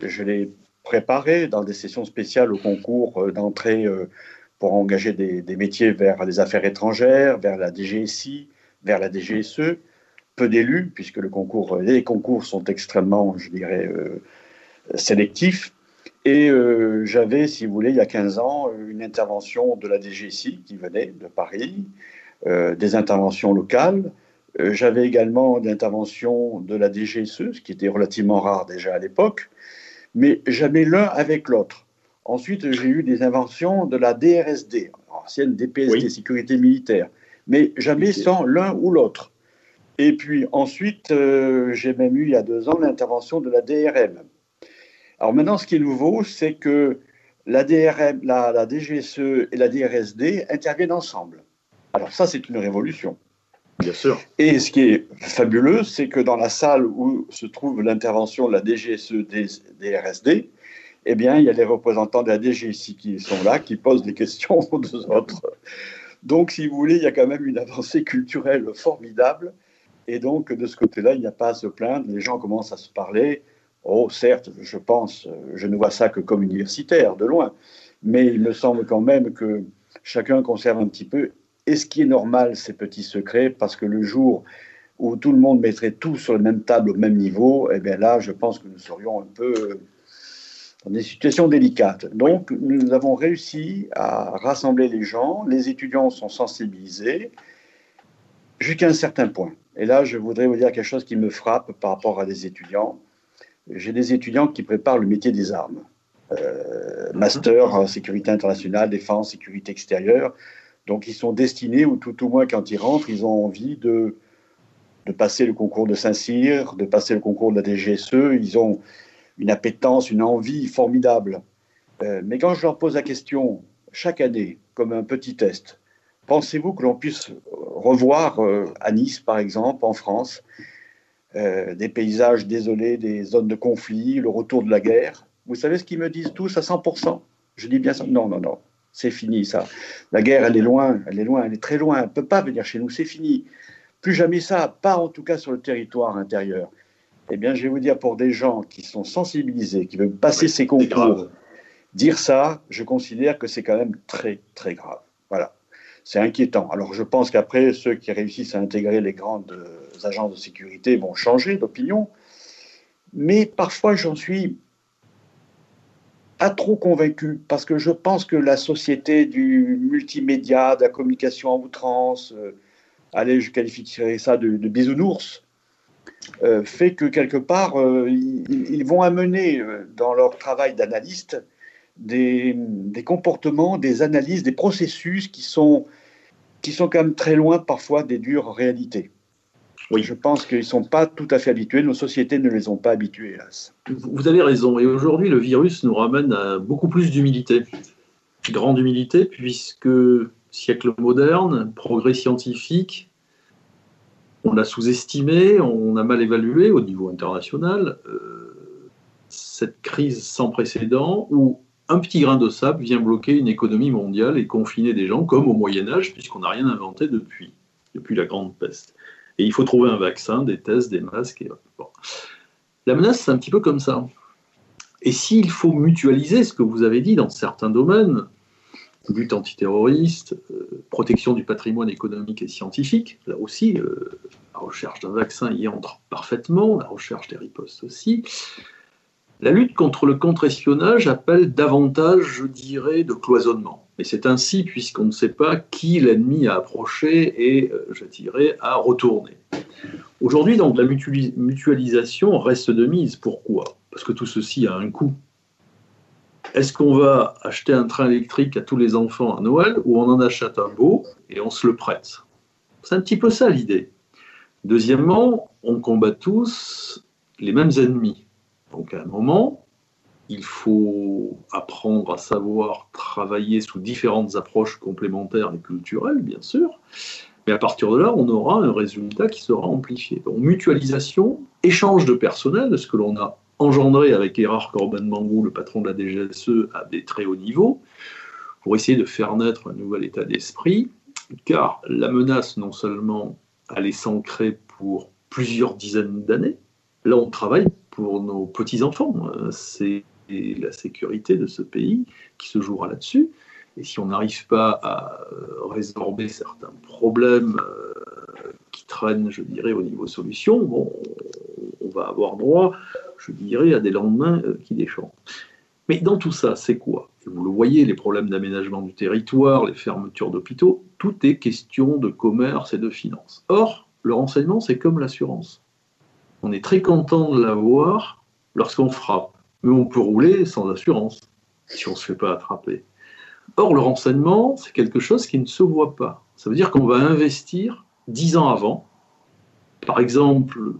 Je les préparé dans des sessions spéciales au concours euh, d'entrée euh, pour engager des, métiers vers les affaires étrangères, vers la DGSI, vers la DGSE. Peu d'élus, puisque les concours sont extrêmement, je dirais, euh, sélectifs. Et j'avais, si vous voulez, il y a 15 ans, une intervention de la DGSI qui venait de Paris, des interventions locales. j'avais également d'interventions de la DGSE, ce qui était relativement rare déjà à l'époque mais jamais l'un avec l'autre. Ensuite, j'ai eu des inventions de la DRSD, ancienne DPSD, sécurité militaire, mais jamais sans l'un ou l'autre. Et puis ensuite, euh, j'ai même eu il y a deux ans l'intervention de la DRM. Alors maintenant, ce qui est nouveau, c'est que la, DRM, la, la DGSE et la DRSD interviennent ensemble. Alors ça, c'est une révolution. Bien sûr. Et ce qui est fabuleux, c'est que dans la salle où se trouve l'intervention de la DGSE des, RSD, eh bien, il y a les représentants de la DGSI qui sont là, qui posent des questions aux autres. Donc, si vous voulez, il y a quand même une avancée culturelle formidable. Et donc, de ce côté-là, il n'y a pas à se plaindre. Les gens commencent à se parler. Oh, certes, je pense, je ne vois ça que comme universitaire, de loin. Mais il me semble quand même que chacun conserve un petit peu et ce qui est normal, ces petits secrets, parce que le jour où tout le monde mettrait tout sur la même table au même niveau, eh bien là, je pense que nous serions un peu dans des situations délicates. Donc, nous avons réussi à rassembler les gens, les étudiants sont sensibilisés jusqu'à un certain point. Et là, je voudrais vous dire quelque chose qui me frappe par rapport à des étudiants. J'ai des étudiants qui préparent le métier des armes. Euh, master en sécurité internationale, défense, sécurité extérieure. Donc ils sont destinés, ou tout au moins quand ils rentrent, ils ont envie de, de passer le concours de Saint-Cyr, de passer le concours de la DGSE. Ils ont une appétence, une envie formidable. Euh, mais quand je leur pose la question chaque année, comme un petit test, pensez-vous que l'on puisse revoir euh, à Nice, par exemple, en France, euh, des paysages désolés, des zones de conflit, le retour de la guerre Vous savez ce qu'ils me disent tous à 100% Je dis bien ça. Non, non, non. C'est fini, ça. La guerre, elle est loin, elle est loin, elle est très loin. Elle ne peut pas venir chez nous, c'est fini. Plus jamais ça, pas en tout cas sur le territoire intérieur. Eh bien, je vais vous dire, pour des gens qui sont sensibilisés, qui veulent passer ces concours, dire ça, je considère que c'est quand même très, très grave. Voilà. C'est inquiétant. Alors, je pense qu'après, ceux qui réussissent à intégrer les grandes agences de sécurité vont changer d'opinion. Mais parfois, j'en suis pas trop convaincu, parce que je pense que la société du multimédia, de la communication en outrance, euh, allez, je qualifierais ça de, bisounours, euh, fait que quelque part, euh, ils, vont amener dans leur travail d'analyste des, des, comportements, des analyses, des processus qui sont, qui sont quand même très loin parfois des dures réalités. Oui. Je pense qu'ils ne sont pas tout à fait habitués, nos sociétés ne les ont pas habitués, hélas. Vous avez raison, et aujourd'hui le virus nous ramène à beaucoup plus d'humilité. Grande humilité, puisque siècle moderne, progrès scientifique, on l'a sous-estimé, on a mal évalué au niveau international euh, cette crise sans précédent où un petit grain de sable vient bloquer une économie mondiale et confiner des gens comme au Moyen Âge, puisqu'on n'a rien inventé depuis, depuis la grande peste. Il faut trouver un vaccin, des tests, des masques. Et... La menace, c'est un petit peu comme ça. Et s'il faut mutualiser ce que vous avez dit dans certains domaines, lutte antiterroriste, euh, protection du patrimoine économique et scientifique, là aussi, euh, la recherche d'un vaccin y entre parfaitement, la recherche des ripostes aussi. La lutte contre le contre-espionnage appelle davantage, je dirais, de cloisonnement. Et c'est ainsi puisqu'on ne sait pas qui l'ennemi a approché et, euh, je dirais, a retourné. Aujourd'hui, donc, la mutualisation reste de mise. Pourquoi? Parce que tout ceci a un coût. Est-ce qu'on va acheter un train électrique à tous les enfants à Noël ou on en achète un beau et on se le prête? C'est un petit peu ça l'idée. Deuxièmement, on combat tous les mêmes ennemis. Donc à un moment, il faut apprendre à savoir travailler sous différentes approches complémentaires et culturelles, bien sûr. Mais à partir de là, on aura un résultat qui sera amplifié. Donc, mutualisation, échange de personnel, ce que l'on a engendré avec Erard Corben-Mangou, le patron de la DGSE, à des très hauts niveaux, pour essayer de faire naître un nouvel état d'esprit, car la menace, non seulement, allait s'ancrer pour plusieurs dizaines d'années, là, on travaille pour nos petits-enfants. C'est la sécurité de ce pays qui se jouera là-dessus. Et si on n'arrive pas à euh, résorber certains problèmes euh, qui traînent, je dirais, au niveau solution, bon, on va avoir droit, je dirais, à des lendemains euh, qui déchantent. Mais dans tout ça, c'est quoi? Vous le voyez, les problèmes d'aménagement du territoire, les fermetures d'hôpitaux, tout est question de commerce et de finances. Or, le renseignement, c'est comme l'assurance. On est très content de l'avoir lorsqu'on frappe mais on peut rouler sans assurance si on ne se fait pas attraper. Or, le renseignement, c'est quelque chose qui ne se voit pas. Ça veut dire qu'on va investir dix ans avant. Par exemple,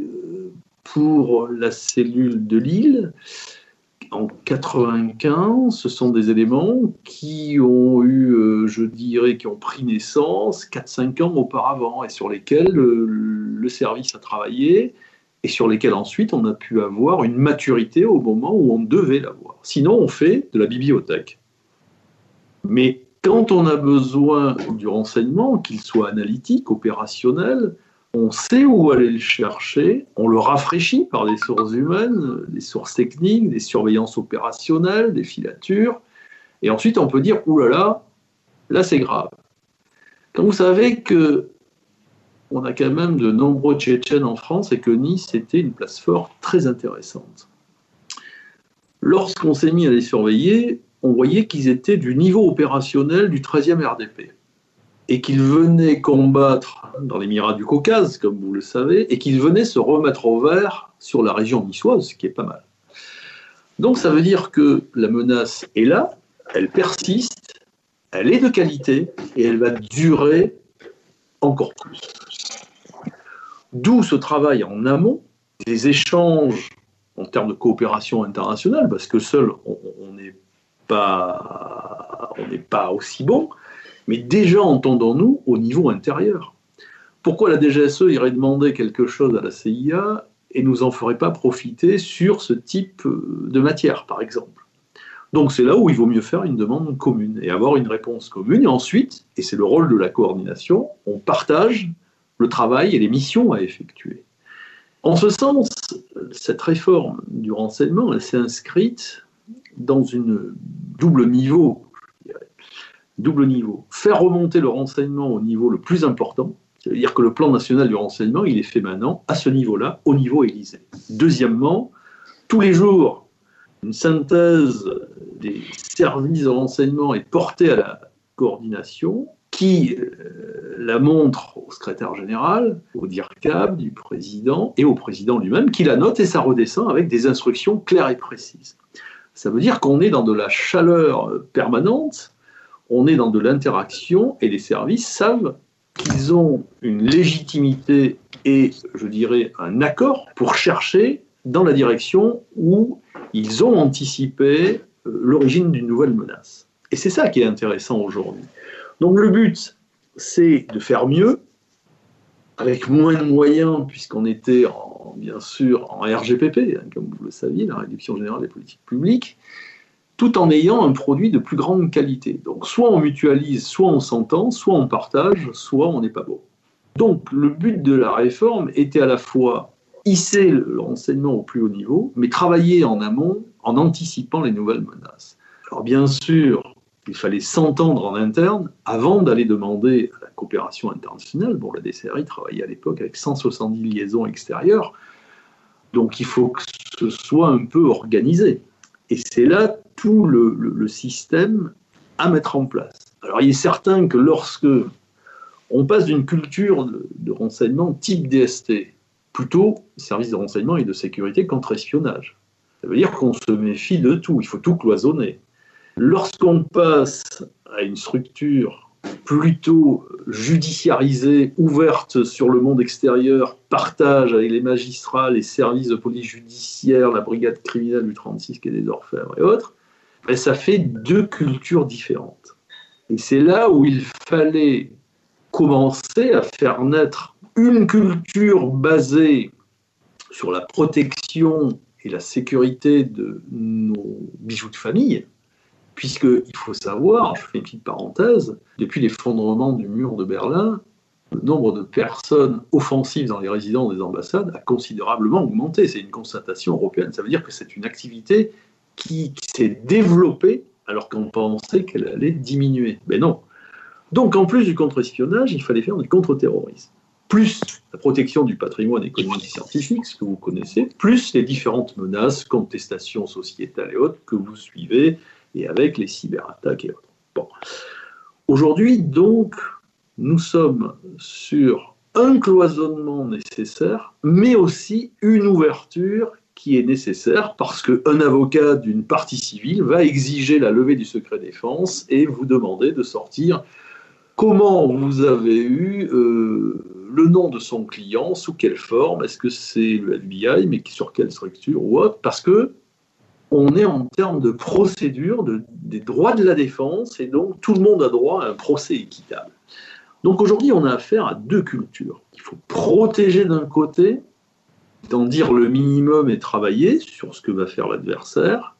euh, pour la cellule de Lille, en 95, ce sont des éléments qui ont eu, euh, je dirais, qui ont pris naissance 4-5 ans auparavant et sur lesquels le service a travaillé et sur lesquels ensuite on a pu avoir une maturité au moment où on devait l'avoir. Sinon, on fait de la bibliothèque. Mais quand on a besoin du renseignement, qu'il soit analytique, opérationnel, on sait où aller le chercher, on le rafraîchit par des sources humaines, des sources techniques, des surveillances opérationnelles, des filatures, et ensuite on peut dire, oulala, là là, là c'est grave. Quand vous savez que on a quand même de nombreux Tchétchènes en France et que Nice était une place forte très intéressante. Lorsqu'on s'est mis à les surveiller, on voyait qu'ils étaient du niveau opérationnel du 13e RDP et qu'ils venaient combattre dans l'émirat du Caucase, comme vous le savez, et qu'ils venaient se remettre au vert sur la région niçoise, ce qui est pas mal. Donc ça veut dire que la menace est là, elle persiste, elle est de qualité et elle va durer encore plus. D'où ce travail en amont, des échanges en termes de coopération internationale, parce que seul on n'est pas, aussi bon, mais déjà entendons-nous au niveau intérieur. Pourquoi la DGSE irait demander quelque chose à la CIA et nous en ferait pas profiter sur ce type de matière, par exemple? Donc c'est là où il vaut mieux faire une demande commune et avoir une réponse commune. Et ensuite, et c'est le rôle de la coordination, on partage le travail et les missions à effectuer. En ce sens, cette réforme du renseignement, elle s'est inscrite dans une double niveau. Double niveau. Faire remonter le renseignement au niveau le plus important, c'est-à-dire que le plan national du renseignement, il est fait maintenant à ce niveau-là, au niveau Élysée. Deuxièmement, tous les jours, une synthèse des services de renseignement est portée à la coordination qui euh, la montre au secrétaire général, au DIRCAB, du président et au président lui-même, qui la note et ça redescend avec des instructions claires et précises. Ça veut dire qu'on est dans de la chaleur permanente, on est dans de l'interaction et les services savent qu'ils ont une légitimité et, je dirais, un accord pour chercher dans la direction où ils ont anticipé euh, l'origine d'une nouvelle menace. Et c'est ça qui est intéressant aujourd'hui. Donc le but, c'est de faire mieux, avec moins de moyens, puisqu'on était bien sûr en RGPP, hein, comme vous le saviez, la réduction générale des politiques publiques, tout en ayant un produit de plus grande qualité. Donc soit on mutualise, soit on s'entend, soit on partage, soit on n'est pas beau. Donc le but de la réforme était à la fois hisser le renseignement au plus haut niveau, mais travailler en amont en anticipant les nouvelles menaces. Alors bien sûr, il fallait s'entendre en interne avant d'aller demander à la coopération internationale. Bon, la DCRI travaillait à l'époque avec 170 liaisons extérieures, donc il faut que ce soit un peu organisé. Et c'est là tout le, système à mettre en place. Alors il est certain que lorsque on passe d'une culture de, de, renseignement type DST, plutôt service de renseignement et de sécurité contre espionnage. Ça veut dire qu'on se méfie de tout, il faut tout cloisonner. Lorsqu'on passe à une structure plutôt judiciarisée, ouverte sur le monde extérieur, partage avec les magistrats, les services de police judiciaire, la brigade criminelle du 36 qui est des orfèvres et autres, ben ça fait deux cultures différentes. Et c'est là où il fallait commencer à faire naître une culture basée sur la protection et la sécurité de nos bijoux de famille, puisqu'il faut savoir, je fais une petite parenthèse, depuis l'effondrement du mur de Berlin, le nombre de personnes offensives dans les résidences des ambassades a considérablement augmenté. C'est une constatation européenne. Ça veut dire que c'est une activité qui, s'est développée alors qu'on pensait qu'elle allait diminuer. Mais non. Donc en plus du contre-espionnage, il fallait faire du contre-terrorisme. Plus la protection du patrimoine économique et scientifique, ce que vous connaissez, plus les différentes menaces, contestations sociétales et autres que vous suivez, et avec les cyberattaques et autres. Bon. Aujourd'hui, donc, nous sommes sur un cloisonnement nécessaire, mais aussi une ouverture qui est nécessaire parce qu'un avocat d'une partie civile va exiger la levée du secret défense et vous demander de sortir comment vous avez eu euh, le nom de son client, sous quelle forme, est-ce que c'est le FBI, mais sur quelle structure ou autre, parce que on est en termes de procédure, des droits de la défense, et donc tout le monde a droit à un procès équitable. Donc aujourd'hui, on a affaire à deux cultures. Il faut protéger d'un côté, d'en dire le minimum et travailler sur ce que va faire l'adversaire,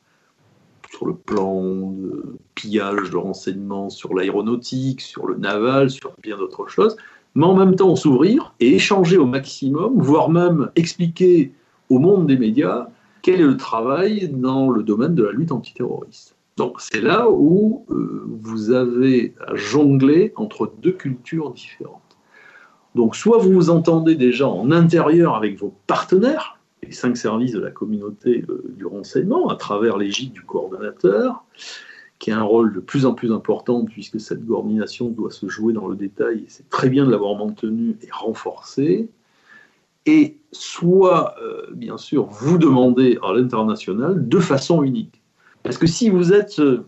sur le plan de pillage de renseignements, sur l'aéronautique, sur le naval, sur bien d'autres choses, mais en même temps s'ouvrir et échanger au maximum, voire même expliquer au monde des médias quel est le travail dans le domaine de la lutte antiterroriste. Donc c'est là où euh, vous avez à jongler entre deux cultures différentes. Donc soit vous vous entendez déjà en intérieur avec vos partenaires, les cinq services de la communauté euh, du renseignement, à travers l'égide du coordonnateur, qui a un rôle de plus en plus important puisque cette coordination doit se jouer dans le détail, et c'est très bien de l'avoir maintenu et renforcé et soit, euh, bien sûr, vous demandez à l'international de façon unique. Parce que si vous êtes, euh,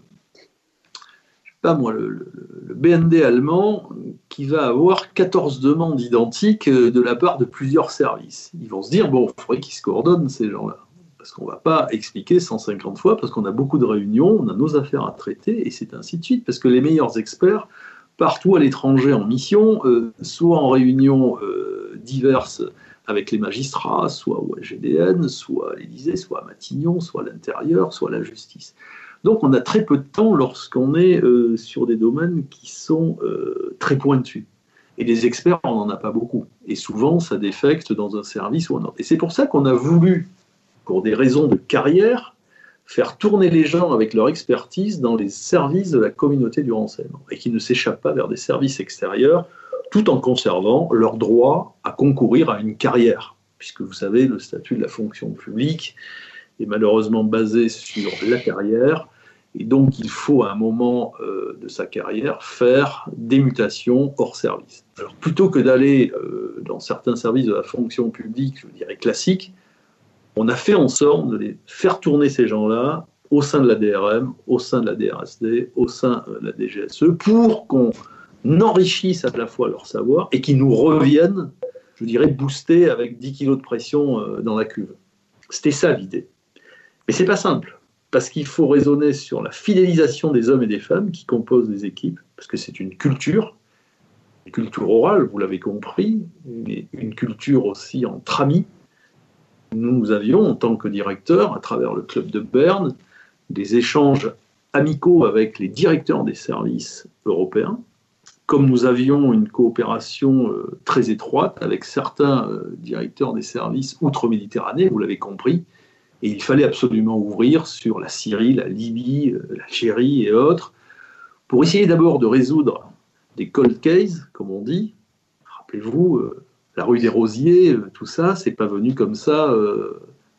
je sais pas moi, le, BND allemand qui va avoir 14 demandes identiques euh, de la part de plusieurs services, ils vont se dire, bon, il faudrait qu'ils se coordonnent, ces gens-là. Parce qu'on ne va pas expliquer 150 fois, parce qu'on a beaucoup de réunions, on a nos affaires à traiter, et c'est ainsi de suite. Parce que les meilleurs experts, partout à l'étranger en mission, soit en réunions diverses, avec les magistrats, soit au GDN, soit à l'Élysée, soit à Matignon, soit à l'intérieur, soit à la justice. Donc on a très peu de temps lorsqu'on est euh, sur des domaines qui sont euh, très pointus. Et des experts, on n'en a pas beaucoup. Et souvent, ça défecte dans un service ou un autre. Et c'est pour ça qu'on a voulu, pour des raisons de carrière, faire tourner les gens avec leur expertise dans les services de la communauté du renseignement et qui ne s'échappent pas vers des services extérieurs tout en conservant leur droit à concourir à une carrière. Puisque vous savez, le statut de la fonction publique est malheureusement basé sur la carrière et donc, il faut à un moment euh, de sa carrière faire des mutations hors service. Alors, plutôt que d'aller euh, dans certains services de la fonction publique, je dirais classique, on a fait en sorte de les faire tourner ces gens-là au sein de la DRM, au sein de la DRSD, au sein euh, de la DGSE, pour qu'on enrichisse à la fois leur savoir et qu'ils nous reviennent, je dirais, boostés avec 10 kilos de pression dans la cuve. C'était ça l'idée. Mais c'est pas simple parce qu'il faut raisonner sur la fidélisation des hommes et des femmes qui composent les équipes, parce que c'est une culture, une culture orale, vous l'avez compris, mais une culture aussi entre amis. Nous avions, en tant que directeur, à travers le club de Berne, des échanges amicaux avec les directeurs des services européens, comme nous avions une coopération euh, très étroite avec certains euh, directeurs des services outre-Méditerranée, vous l'avez compris, et il fallait absolument ouvrir sur la Syrie, la Libye, euh, l'Algérie et autres, pour essayer d'abord de résoudre des cold cases, comme on dit. Rappelez-vous, la rue des Rosiers, tout ça, c'est pas venu comme ça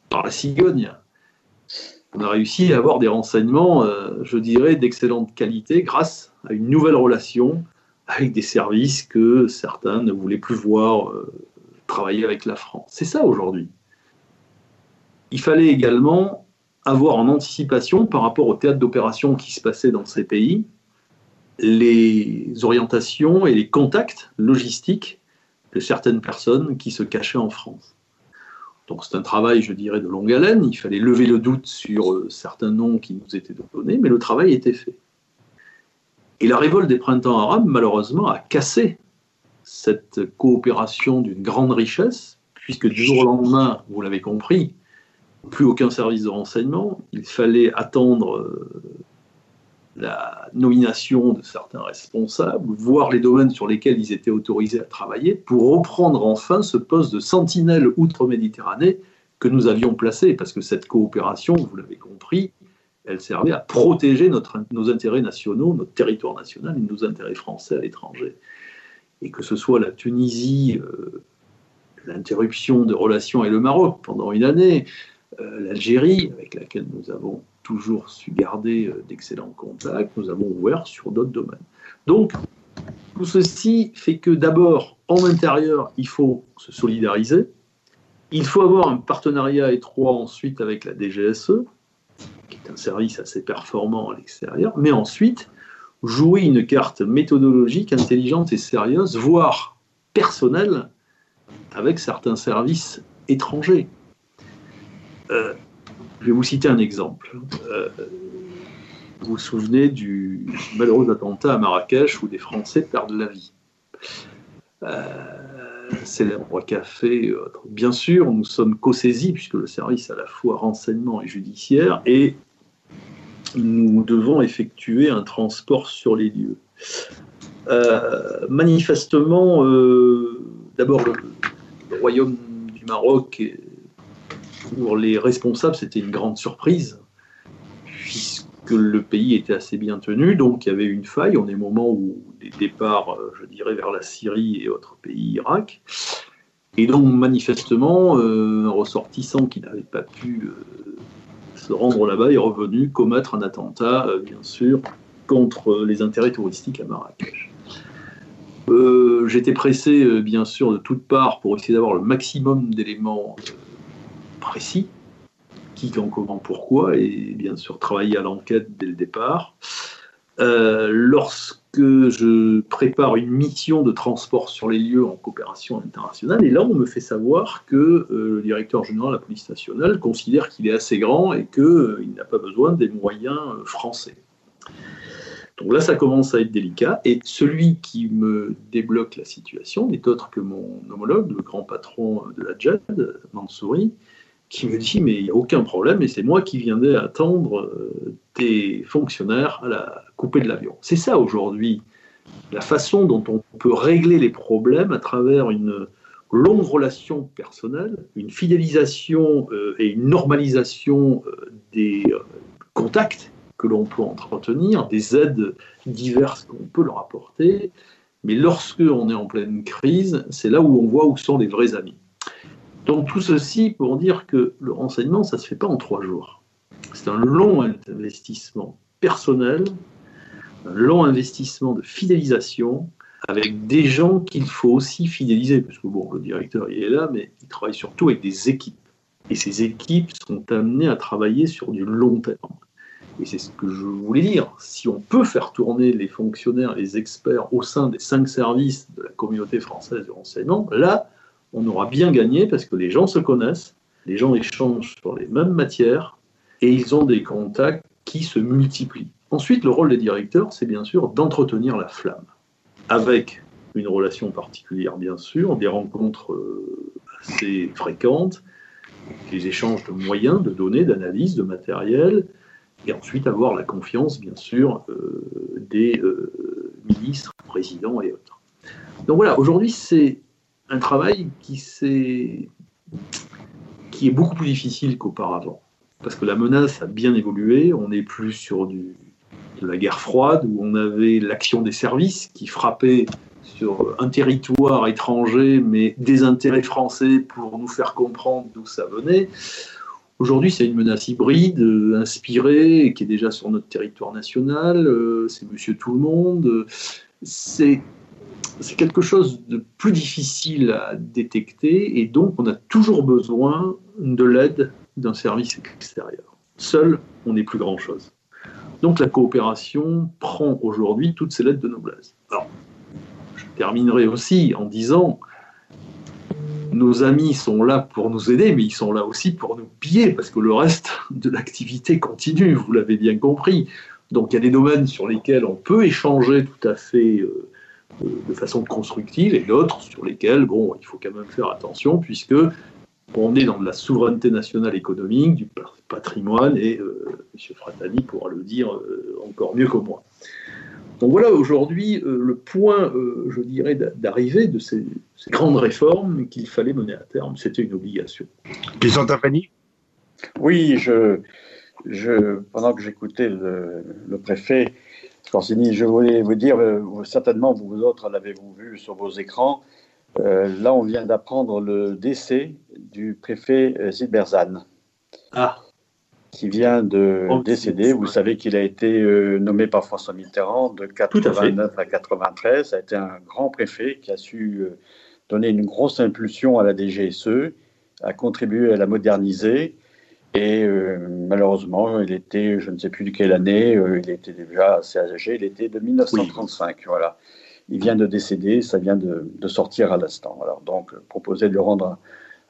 par la cigogne. On a réussi à avoir des renseignements, je dirais, d'excellente qualité grâce à une nouvelle relation avec des services que certains ne voulaient plus voir travailler avec la France. C'est ça aujourd'hui il fallait également avoir en anticipation par rapport au théâtre d'opération qui se passait dans ces pays les orientations et les contacts logistiques de certaines personnes qui se cachaient en France. Donc c'est un travail, je dirais, de longue haleine. Il fallait lever le doute sur euh, certains noms qui nous étaient donnés, mais le travail était fait. Et la révolte des printemps arabes, malheureusement, a cassé cette coopération d'une grande richesse, puisque du jour au lendemain, vous l'avez compris, plus aucun service de renseignement. Il fallait attendre euh, la nomination de certains responsables, voir les domaines sur lesquels ils étaient autorisés à travailler, pour reprendre enfin ce poste de sentinelle outre-Méditerranée que nous avions placé, parce que cette coopération, vous l'avez compris, elle servait à protéger nos intérêts nationaux, notre territoire national et nos intérêts français à l'étranger. Et que ce soit la Tunisie, euh, l'interruption de relations avec le Maroc pendant une année, euh, l'Algérie, avec laquelle nous avons toujours su garder euh, d'excellents contacts, nous avons ouvert sur d'autres domaines. Donc, tout ceci fait que d'abord, en intérieur, il faut se solidariser. Il faut avoir un partenariat étroit ensuite avec la DGSE, un service assez performant à l'extérieur, mais ensuite jouer une carte méthodologique intelligente et sérieuse, voire personnelle, avec certains services étrangers. Euh, je vais vous citer un exemple. Euh, vous vous souvenez du malheureux attentat à Marrakech où des Français perdent la vie. Euh, célèbre café. Bien sûr, nous sommes co-saisis, puisque le service à la fois renseignement et judiciaire, et nous devons effectuer un transport sur les lieux. manifestement, d'abord, le, royaume du Maroc pour les responsables, c'était une grande surprise, puisque le pays était assez bien tenu, donc il y avait une faille. On est au moment où des départs, euh, je dirais, vers la Syrie et autres pays, Irak. Et donc, manifestement, euh, un ressortissant qui n'avait pas pu euh, rendre là-bas est revenu commettre un attentat, bien sûr, contre les intérêts touristiques à Marrakech. J'étais pressé, bien sûr, de toutes parts pour essayer d'avoir le maximum d'éléments précis, qui, quand, comment, pourquoi, et bien sûr travailler à l'enquête dès le départ. Euh, lorsque je prépare une mission de transport sur les lieux en coopération internationale, et là on me fait savoir que euh, le directeur général de la police nationale considère qu'il est assez grand et qu'il euh, n'a pas besoin des moyens français. Donc là, ça commence à être délicat. Et celui qui me débloque la situation n'est autre que mon homologue, le grand patron de la JAD, Mansouri, qui me dit mais il n'y a aucun problème et c'est moi qui viendrai attendre tes fonctionnaires à la coupée de l'avion. C'est ça aujourd'hui la façon dont on peut régler les problèmes à travers une longue relation personnelle, une fidélisation euh, et une normalisation euh, des euh, contacts que l'on peut entretenir, des aides diverses qu'on peut leur apporter. Mais lorsque on est en pleine crise, c'est là où on voit où sont les vrais amis. Donc tout ceci pour dire que le renseignement, ça ne se fait pas en trois jours. C'est un long investissement personnel, un long investissement de fidélisation avec des gens qu'il faut aussi fidéliser, parce que bon, le directeur il est là, mais il travaille surtout avec des équipes. Et ces équipes sont amenées à travailler sur du long terme. Et c'est ce que je voulais dire. Si on peut faire tourner les fonctionnaires, les experts au sein des cinq services de la communauté française de renseignement, là, on aura bien gagné parce que les gens se connaissent, les gens échangent sur les mêmes matières et ils ont des contacts qui se multiplient. Ensuite, le rôle des directeurs, c'est bien sûr d'entretenir la flamme, avec une relation particulière, bien sûr, des rencontres euh, assez fréquentes, des échanges de moyens, de données, d'analyse, de matériel, et ensuite avoir la confiance, bien sûr, euh, des euh, ministres, présidents et autres. Donc voilà, aujourd'hui, c'est un travail qui, est beaucoup plus difficile qu'auparavant, parce que la menace a bien évolué, on n'est plus sur de la guerre froide, où on avait l'action des services qui frappait sur un territoire étranger, mais des intérêts français pour nous faire comprendre d'où ça venait. Aujourd'hui, c'est une menace hybride, euh, inspirée, qui est déjà sur notre territoire national. Euh, c'est Monsieur Tout le Monde. C'est c'est quelque chose de plus difficile à détecter et donc on a toujours besoin de l'aide d'un service extérieur. Seul, on n'est plus grand-chose. Donc la coopération prend aujourd'hui toutes ses lettres de noblesse. Alors, je terminerai aussi en disant, nos amis sont là pour nous aider, mais ils sont là aussi pour nous piller, parce que le reste de l'activité continue, vous l'avez bien compris. Donc il y a des domaines sur lesquels on peut échanger tout à fait euh, de façon constructive, et d'autres sur lesquels, bon, il faut quand même faire attention, puisque on est dans de la souveraineté nationale économique, du patrimoine, et euh, M. Fratani pourra le dire euh, encore mieux que moi. Donc voilà aujourd'hui euh, le point, je dirais, d'arrivée de ces, grandes réformes qu'il fallait mener à terme. C'était une obligation. Question Tafani Oui, je, je, pendant que j'écoutais le, le, préfet Je voulais vous dire, certainement vous autres l'avez-vous vu sur vos écrans, là on vient d'apprendre le décès du préfet Zilberzan. Ah qui vient de oh, décéder. Vous savez qu'il a été euh, nommé par François Mitterrand de 89 à, 93. Ça a été un grand préfet qui a su euh, donner une grosse impulsion à la DGSE, a contribué à la moderniser. Et euh, malheureusement, il était, je ne sais plus de quelle année, il était déjà assez âgé, il était de 1935. Voilà. Il vient de décéder, ça vient de, de sortir à l'instant. Alors donc, proposer de lui rendre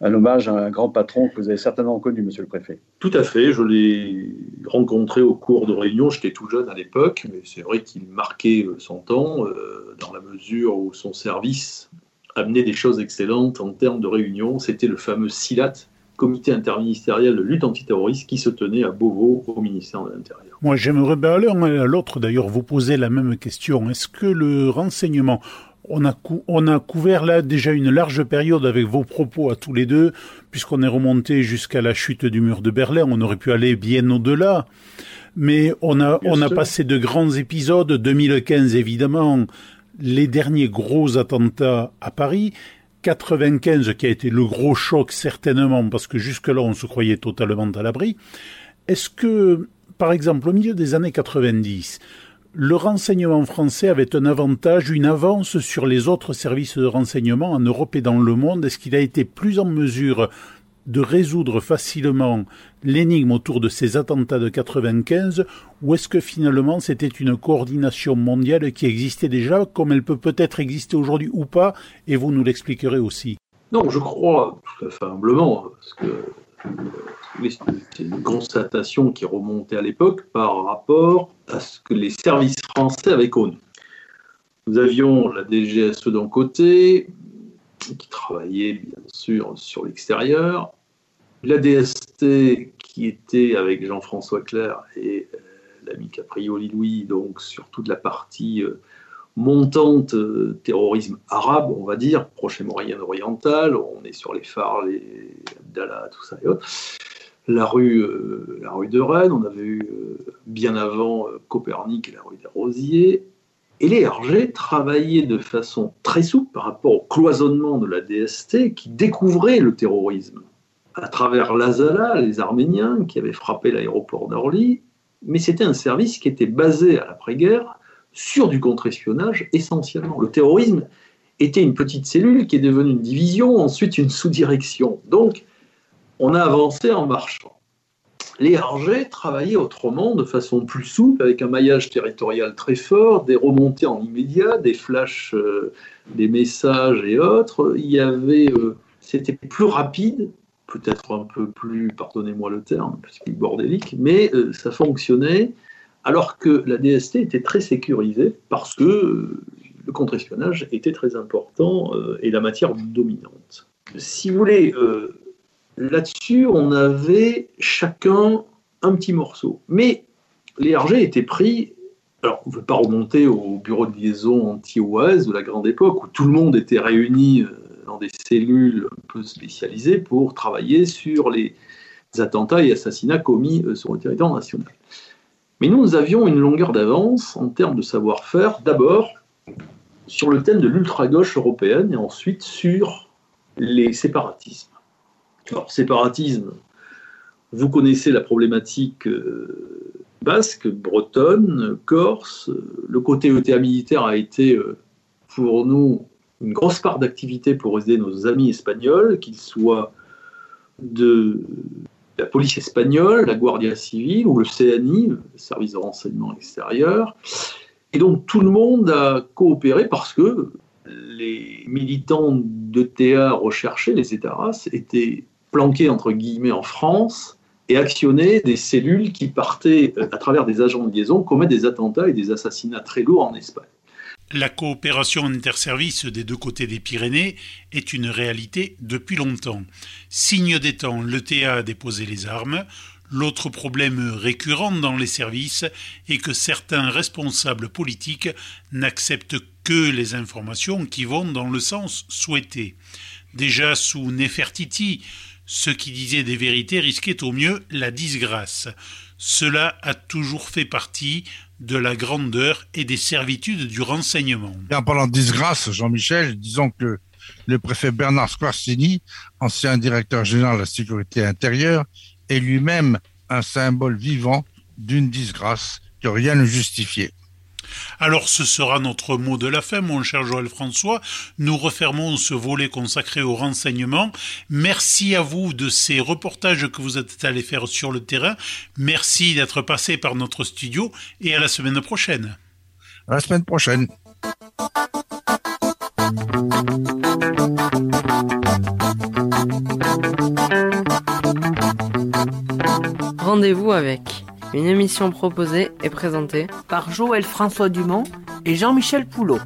un hommage à un grand patron que vous avez certainement connu, monsieur le préfet. Tout à fait, je l'ai rencontré au cours de réunions, j'étais tout jeune à l'époque, mais c'est vrai qu'il marquait euh, son temps euh, dans la mesure où son service amenait des choses excellentes en termes de réunions. C'était le fameux SILAT, comité interministériel de lutte antiterroriste qui se tenait à Beauvau au ministère de l'Intérieur. Moi j'aimerais bien l'un à l'autre d'ailleurs vous poser la même question. Est-ce que le renseignement on a, on a couvert là déjà une large période avec vos propos à tous les deux, puisqu'on est remonté jusqu'à la chute du mur de Berlin. On aurait pu aller bien au-delà. Mais on a, on a passé de grands épisodes, 2015 évidemment, les derniers gros attentats à Paris, 95 qui a été le gros choc certainement, parce que jusque-là on se croyait totalement à l'abri. Est-ce que, par exemple, au milieu des années 90, le renseignement français avait un avantage, une avance sur les autres services de renseignement en Europe et dans le monde? Est-ce qu'il a été plus en mesure de résoudre facilement l'énigme autour de ces attentats de 95 ou est-ce que finalement c'était une coordination mondiale qui existait déjà comme elle peut peut-être exister aujourd'hui ou pas et vous nous l'expliquerez aussi Non, je crois tout à fait humblement parce que c'est une constatation qui remontait à l'époque par rapport à ce que les services français avaient connu. Nous avions la DGSE d'un côté, qui travaillait bien sûr sur l'extérieur, La DST qui était avec Jean-François Clair et euh, l'ami Caprioli Louis, donc sur toute la partie euh, montante euh, terrorisme arabe, on va dire, Proche-Orient oriental, on est sur les phares, les Abdallah, tout ça et autres. La rue, la rue de Rennes, on avait eu bien avant Copernic et la rue des Rosiers. Et les RG travaillaient de façon très souple par rapport au cloisonnement de la DST qui découvrait le terrorisme à travers l'Azala, les Arméniens qui avaient frappé l'aéroport d'Orly, mais c'était un service qui était basé à l'après-guerre sur du contre-espionnage essentiellement. Le terrorisme était une petite cellule qui est devenue une division, ensuite une sous-direction. Donc, on a avancé en marchant. Les RG travaillaient autrement, de façon plus souple, avec un maillage territorial très fort, des remontées en immédiat, des flashs, euh, des messages et autres. Il y avait, euh, c'était plus rapide, peut-être un peu plus, pardonnez-moi le terme, parce qu'il est bordélique, mais euh, ça fonctionnait alors que la DST était très sécurisée parce que le contre-espionnage était très important et la matière dominante. Si vous voulez, là-dessus, on avait chacun un petit morceau. Mais les RG étaient pris. Alors, on ne veut pas remonter au bureau de liaison anti-OAS de la grande époque où tout le monde était réuni dans des cellules un peu spécialisées pour travailler sur les attentats et assassinats commis euh, sur le territoire national. Mais nous, nous avions une longueur d'avance en termes de savoir-faire, d'abord sur le thème de l'ultra-gauche européenne et ensuite sur les séparatismes. Alors, séparatisme, vous connaissez la problématique euh, basque, bretonne, corse. Le côté ETA militaire a été euh, pour nous une grosse part d'activité pour aider nos amis espagnols, qu'ils soient de la police espagnole, la Guardia civile ou le CNI, le service de renseignement extérieur. Et donc tout le monde a coopéré parce que les militants de TA recherchés, les États-races, étaient planqués entre guillemets en France et actionnaient des cellules qui partaient à travers des agents de liaison commettre des attentats et des assassinats très lourds en Espagne. La coopération interservices des deux côtés des Pyrénées est une réalité depuis longtemps. Signe des temps, l'ETA a déposé les armes. L'autre problème récurrent dans les services est que certains responsables politiques n'acceptent que les informations qui vont dans le sens souhaité. Déjà sous Nefertiti, ceux qui disaient des vérités risquaient au mieux la disgrâce. Cela a toujours fait partie de la grandeur et des servitudes du renseignement. En parlant de disgrâce, Jean-Michel, disons que le préfet Bernard Squarcini, ancien directeur général de la sécurité intérieure, est lui-même un symbole vivant d'une disgrâce que rien ne justifiait. Alors ce sera notre mot de la fin, mon cher Joël François. Nous refermons ce volet consacré au renseignement. Merci à vous de ces reportages que vous êtes allés faire sur le terrain. Merci d'être passé par notre studio et à la semaine prochaine. À la semaine prochaine. Rendez-vous avec une émission proposée et présentée par Joël François Dumont et Jean-Michel Poulot.